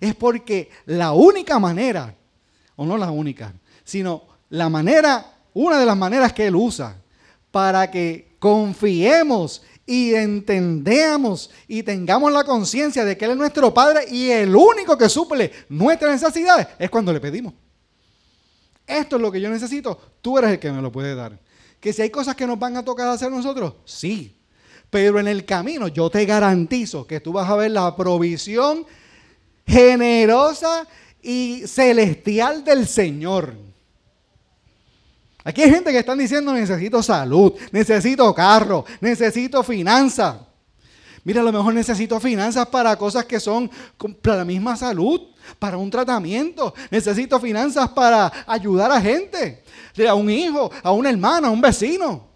Es porque la única manera, o no la única, sino la manera, una de las maneras que Él usa para que confiemos y entendamos y tengamos la conciencia de que Él es nuestro Padre y el único que suple nuestras necesidades es cuando le pedimos. Esto es lo que yo necesito, tú eres el que me lo puede dar. Que si hay cosas que nos van a tocar hacer nosotros, sí. Pero en el camino yo te garantizo que tú vas a ver la provisión generosa y celestial del Señor. Aquí hay gente que están diciendo necesito salud, necesito carro, necesito finanzas. Mira, a lo mejor necesito finanzas para cosas que son para la misma salud, para un tratamiento. Necesito finanzas para ayudar a gente, a un hijo, a una hermana, a un vecino.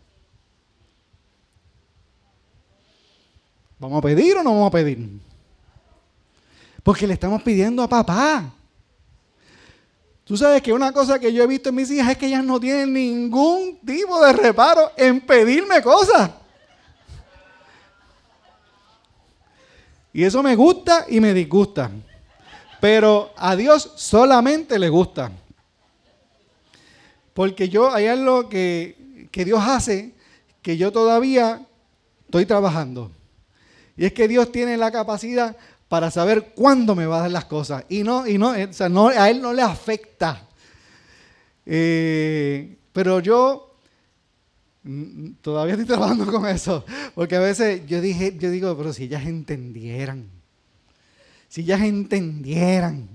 ¿Vamos a pedir o no vamos a pedir? Porque le estamos pidiendo a papá. Tú sabes que una cosa que yo he visto en mis hijas es que ellas no tienen ningún tipo de reparo en pedirme cosas. Y eso me gusta y me disgusta. Pero a Dios solamente le gusta. Porque yo hay algo que, que Dios hace que yo todavía estoy trabajando. Y es que Dios tiene la capacidad para saber cuándo me va a dar las cosas. Y no, y no, o sea, no a él no le afecta. Eh, pero yo todavía estoy trabajando con eso. Porque a veces yo dije, yo digo, pero si ellas entendieran. Si ellas entendieran.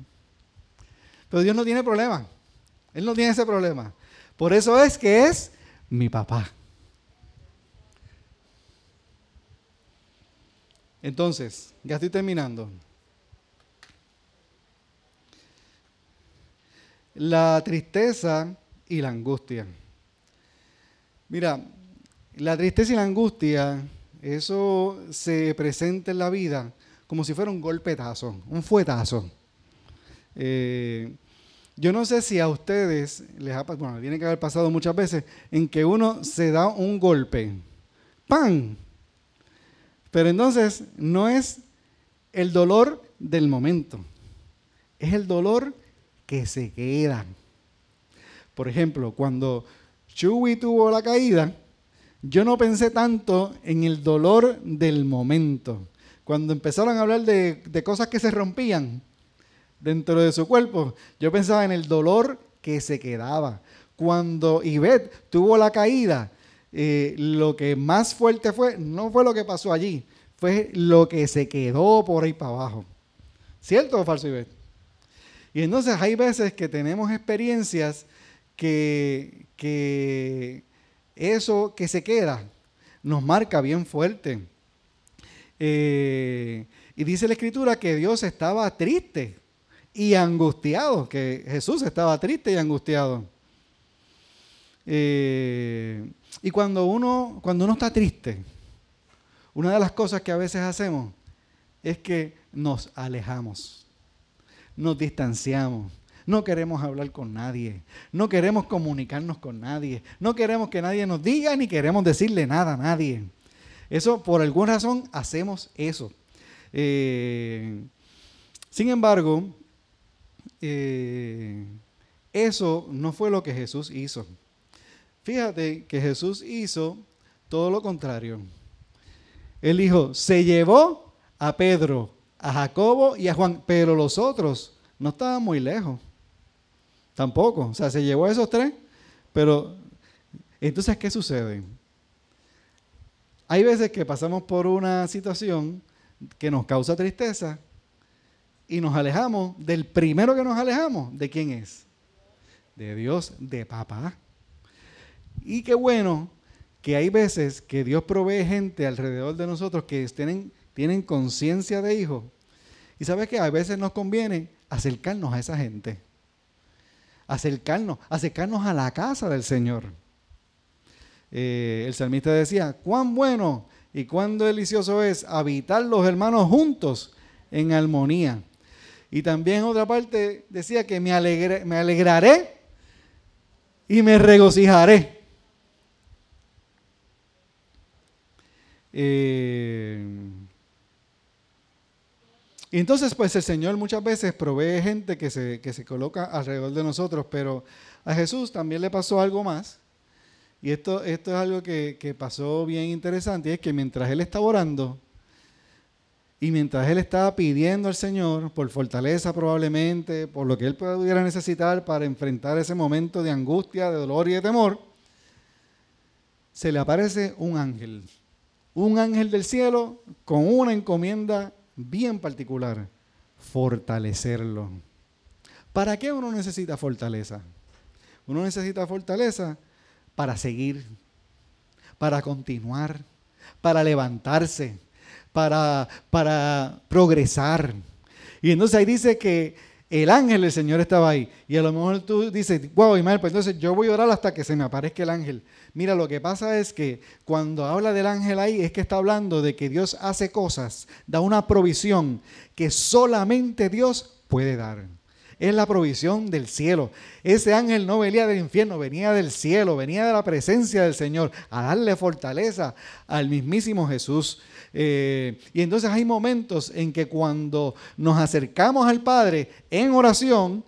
Pero Dios no tiene problema. Él no tiene ese problema. Por eso es que es mi papá. Entonces, ya estoy terminando. La tristeza y la angustia. Mira, la tristeza y la angustia, eso se presenta en la vida como si fuera un golpetazo, un fuetazo. Eh, yo no sé si a ustedes les ha bueno, tiene que haber pasado muchas veces en que uno se da un golpe, ¡pam! Pero entonces no es el dolor del momento, es el dolor que se queda. Por ejemplo, cuando Chewie tuvo la caída, yo no pensé tanto en el dolor del momento. Cuando empezaron a hablar de, cosas que se rompían dentro de su cuerpo, yo pensaba en el dolor que se quedaba. Cuando Ivette tuvo la caída, eh, lo que más fuerte fue, no fue lo que pasó allí, fue lo que se quedó por ahí para abajo. ¿Cierto o falso, Ivette? Y entonces hay veces que tenemos experiencias que, que eso que se queda nos marca bien fuerte. Eh, y dice la escritura que Dios estaba triste y angustiado, que Jesús estaba triste y angustiado. Eh, y cuando uno, cuando uno está triste, una de las cosas que a veces hacemos es que nos alejamos, nos distanciamos, no queremos hablar con nadie, no queremos comunicarnos con nadie, no queremos que nadie nos diga ni queremos decirle nada a nadie. Eso, por alguna razón, hacemos eso. Eh, sin embargo, eh, eso no fue lo que Jesús hizo. Fíjate que Jesús hizo todo lo contrario. Él dijo, se llevó a Pedro, a Jacobo y a Juan, pero los otros no estaban muy lejos. Tampoco. O sea, se llevó a esos tres, pero entonces, ¿qué sucede? Hay veces que pasamos por una situación que nos causa tristeza y nos alejamos del primero que nos alejamos. ¿De quién es? De Dios, de papá. Y qué bueno que hay veces que Dios provee gente alrededor de nosotros que tienen, tienen conciencia de hijo. Y sabes que a veces nos conviene acercarnos a esa gente. Acercarnos, acercarnos a la casa del Señor. Eh, el salmista decía, cuán bueno y cuán delicioso es habitar los hermanos juntos en armonía. Y también otra parte decía que me, me alegraré y me regocijaré Eh, y entonces, pues el Señor muchas veces provee gente que se, que se coloca alrededor de nosotros, pero a Jesús también le pasó algo más. Y esto, esto es algo que, que pasó bien interesante, es que mientras él estaba orando, y mientras él estaba pidiendo al Señor por fortaleza probablemente, por lo que él pudiera necesitar para enfrentar ese momento de angustia, de dolor y de temor, se le aparece un ángel. Un ángel del cielo con una encomienda bien particular, fortalecerlo. ¿Para qué uno necesita fortaleza? Uno necesita fortaleza para seguir, para continuar, para levantarse, para, para progresar. Y entonces ahí dice que el ángel del Señor estaba ahí. Y a lo mejor tú dices, wow, Ismael, pues entonces yo voy a orar hasta que se me aparezca el ángel. Mira, lo que pasa es que cuando habla del ángel ahí es que está hablando de que Dios hace cosas, da una provisión que solamente Dios puede dar es la provisión del cielo. Ese ángel no venía del infierno, venía del cielo, venía de la presencia del Señor a darle fortaleza al mismísimo Jesús. Eh, y entonces hay momentos en que cuando nos acercamos al Padre en oración,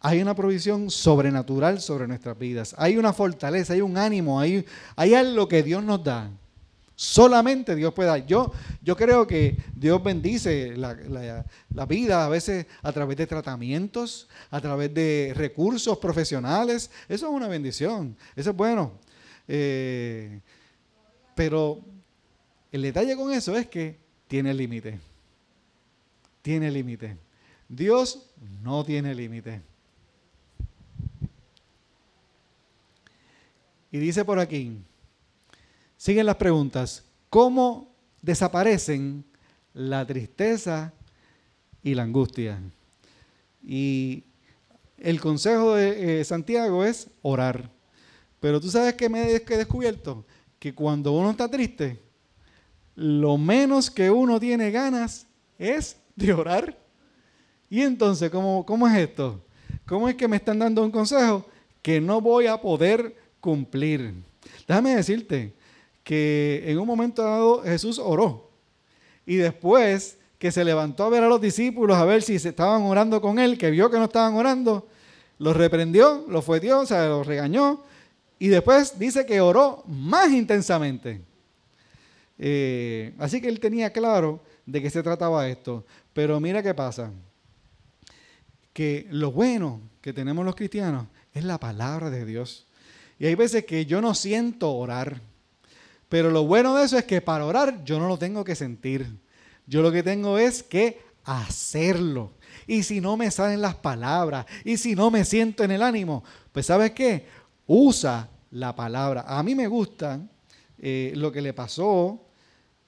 hay una provisión sobrenatural sobre nuestras vidas. Hay una fortaleza, hay un ánimo, hay, hay algo que Dios nos da. Solamente Dios puede dar. Yo, yo creo que Dios bendice la, vida a veces a través de tratamientos, a través de recursos profesionales. Eso es una bendición. Eso es bueno. Eh, pero el detalle con eso es que tiene límite. Tiene límite. Dios no tiene límite. Y dice por aquí, Siguen las preguntas. ¿Cómo desaparecen la tristeza y la angustia? Y el consejo de eh, Santiago es orar. Pero tú sabes que me he descubierto que cuando uno está triste, lo menos que uno tiene ganas es de orar. Y entonces, ¿cómo, ¿cómo es esto? ¿Cómo es que me están dando un consejo que no voy a poder cumplir? Déjame decirte, que en un momento dado Jesús oró. Y después que se levantó a ver a los discípulos, a ver si se estaban orando con él, que vio que no estaban orando, los reprendió, los fue Dios, o sea, los regañó. Y después dice que oró más intensamente. Eh, así que él tenía claro de qué se trataba esto. Pero mira qué pasa. Que lo bueno que tenemos los cristianos es la palabra de Dios. Y hay veces que yo no siento orar. Pero lo bueno de eso es que para orar yo no lo tengo que sentir. Yo lo que tengo es que hacerlo. Y si no me salen las palabras, y si no me siento en el ánimo, pues sabes qué? Usa la palabra. A mí me gusta eh, lo que le pasó,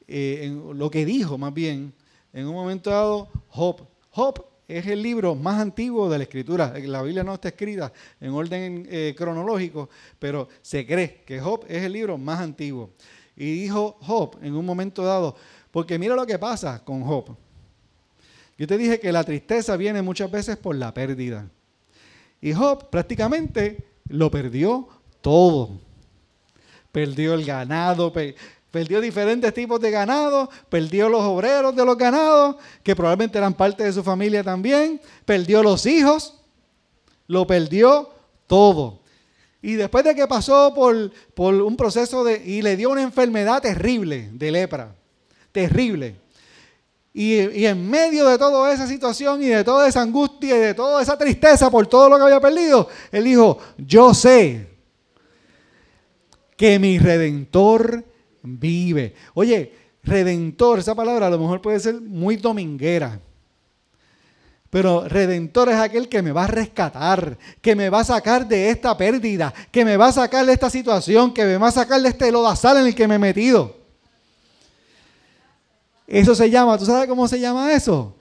eh, lo que dijo más bien, en un momento dado, Job. Job es el libro más antiguo de la escritura. La Biblia no está escrita en orden eh, cronológico, pero se cree que Job es el libro más antiguo. Y dijo Job en un momento dado, porque mira lo que pasa con Job. Yo te dije que la tristeza viene muchas veces por la pérdida. Y Job prácticamente lo perdió todo. Perdió el ganado, perdió diferentes tipos de ganado, perdió los obreros de los ganados, que probablemente eran parte de su familia también, perdió los hijos, lo perdió todo. Y después de que pasó por, por un proceso de... y le dio una enfermedad terrible de lepra, terrible. Y, y, en medio de toda esa situación y de toda esa angustia y de toda esa tristeza por todo lo que había perdido, él dijo, yo sé que mi redentor vive. Oye, redentor, esa palabra a lo mejor puede ser muy dominguera. Pero redentor es aquel que me va a rescatar, que me va a sacar de esta pérdida, que me va a sacar de esta situación, que me va a sacar de este lodazal en el que me he metido. Eso se llama, ¿tú sabes cómo se llama eso?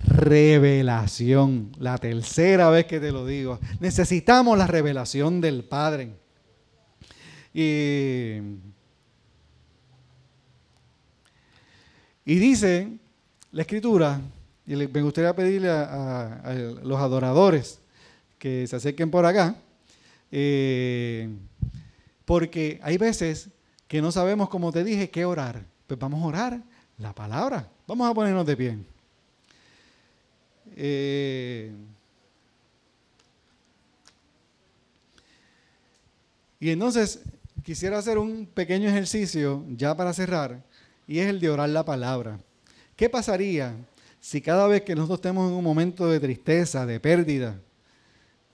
Revelación. La tercera vez que te lo digo. Necesitamos la revelación del Padre. Y, dice la escritura y me gustaría pedirle a, los adoradores que se acerquen por acá, eh, porque hay veces que no sabemos, como te dije, qué orar. Pues vamos a orar la palabra. Vamos a ponernos de pie. Eh, Y entonces quisiera hacer un pequeño ejercicio ya para cerrar, y es el de orar la palabra. ¿Qué pasaría si cada vez que nosotros estemos en un momento de tristeza, de pérdida,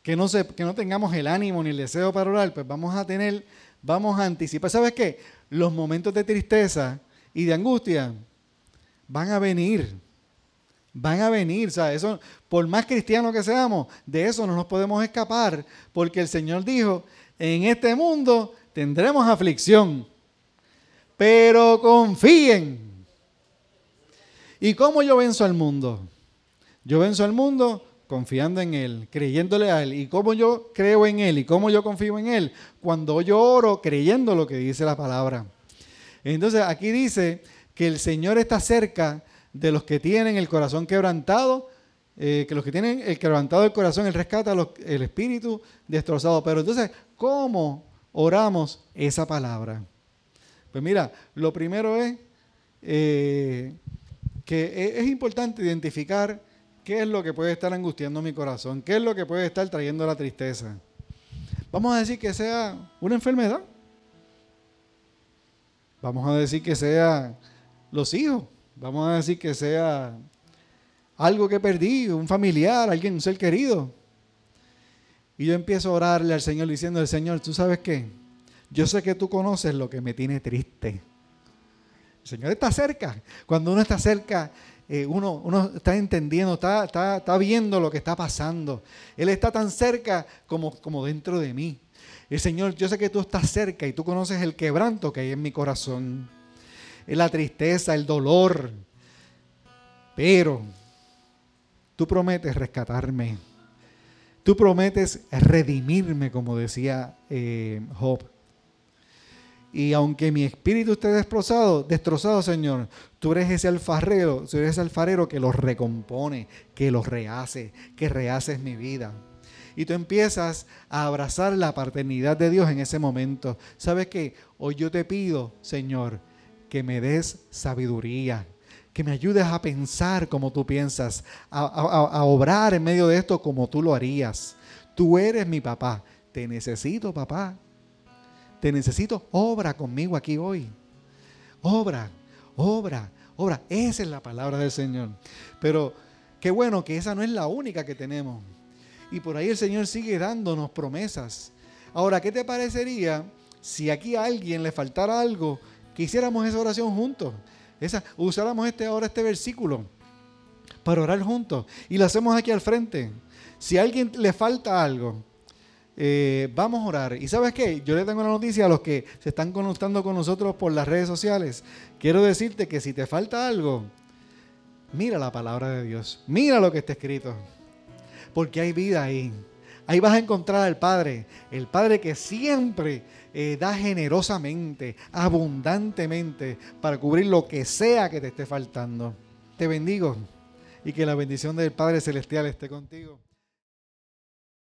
que no, se, que no tengamos el ánimo ni el deseo para orar, pues vamos a tener, vamos a anticipar. ¿Sabes qué? Los momentos de tristeza y de angustia van a venir. Van a venir, o por más cristianos que seamos, de eso no nos podemos escapar, porque el Señor dijo, en este mundo tendremos aflicción, pero confíen. ¿Y cómo yo venzo al mundo? Yo venzo al mundo confiando en Él, creyéndole a Él. ¿Y cómo yo creo en Él? ¿Y cómo yo confío en Él? Cuando yo oro creyendo lo que dice la palabra. Entonces aquí dice que el Señor está cerca de los que tienen el corazón quebrantado, eh, que los que tienen el quebrantado del corazón, Él rescata el espíritu destrozado. Pero entonces, ¿cómo oramos esa palabra? Pues mira, lo primero es eh, que e, es importante identificar qué es lo que puede estar angustiando mi corazón, qué es lo que puede estar trayendo la tristeza. Vamos a decir que sea una enfermedad. Vamos a decir que sea los hijos. Vamos a decir que sea algo que perdí, un familiar, alguien, un ser querido. Y yo empiezo a orarle al Señor diciendo, el Señor, ¿tú sabes qué? Yo sé que tú conoces lo que me tiene triste. El Señor está cerca. Cuando uno está cerca, eh, uno, uno, está entendiendo, está, está, viendo lo que está pasando. Él está tan cerca como, como dentro de mí. El Señor, yo sé que tú estás cerca y tú conoces el quebranto que hay en mi corazón. La tristeza, el dolor. Pero tú prometes rescatarme. Tú prometes redimirme, como decía eh, Job. Y aunque mi espíritu esté destrozado, destrozado, Señor, tú eres ese alfarero, tú eres ese alfarero que lo recompone, que lo rehace, que rehaces mi vida. Y tú empiezas a abrazar la paternidad de Dios en ese momento. ¿Sabes qué? Hoy yo te pido, Señor, que me des sabiduría, que me ayudes a pensar como tú piensas, a, obrar en medio de esto como tú lo harías. Tú eres mi papá. Te necesito, papá. Te necesito, obra conmigo aquí hoy. Obra, obra, obra. Esa es la palabra del Señor. Pero qué bueno que esa no es la única que tenemos. Y por ahí el Señor sigue dándonos promesas. Ahora, ¿qué te parecería si aquí a alguien le faltara algo, que hiciéramos esa oración juntos? Esa, usáramos este, ahora este versículo para orar juntos. Y lo hacemos aquí al frente. Si a alguien le falta algo, eh, vamos a orar. Y sabes qué, yo le tengo una noticia a los que se están conectando con nosotros por las redes sociales. Quiero decirte que si te falta algo, mira la palabra de Dios, mira lo que está escrito, porque hay vida ahí. Ahí vas a encontrar al Padre, el Padre que siempre eh, da generosamente, abundantemente, para cubrir lo que sea que te esté faltando. Te bendigo y que la bendición del Padre Celestial esté contigo.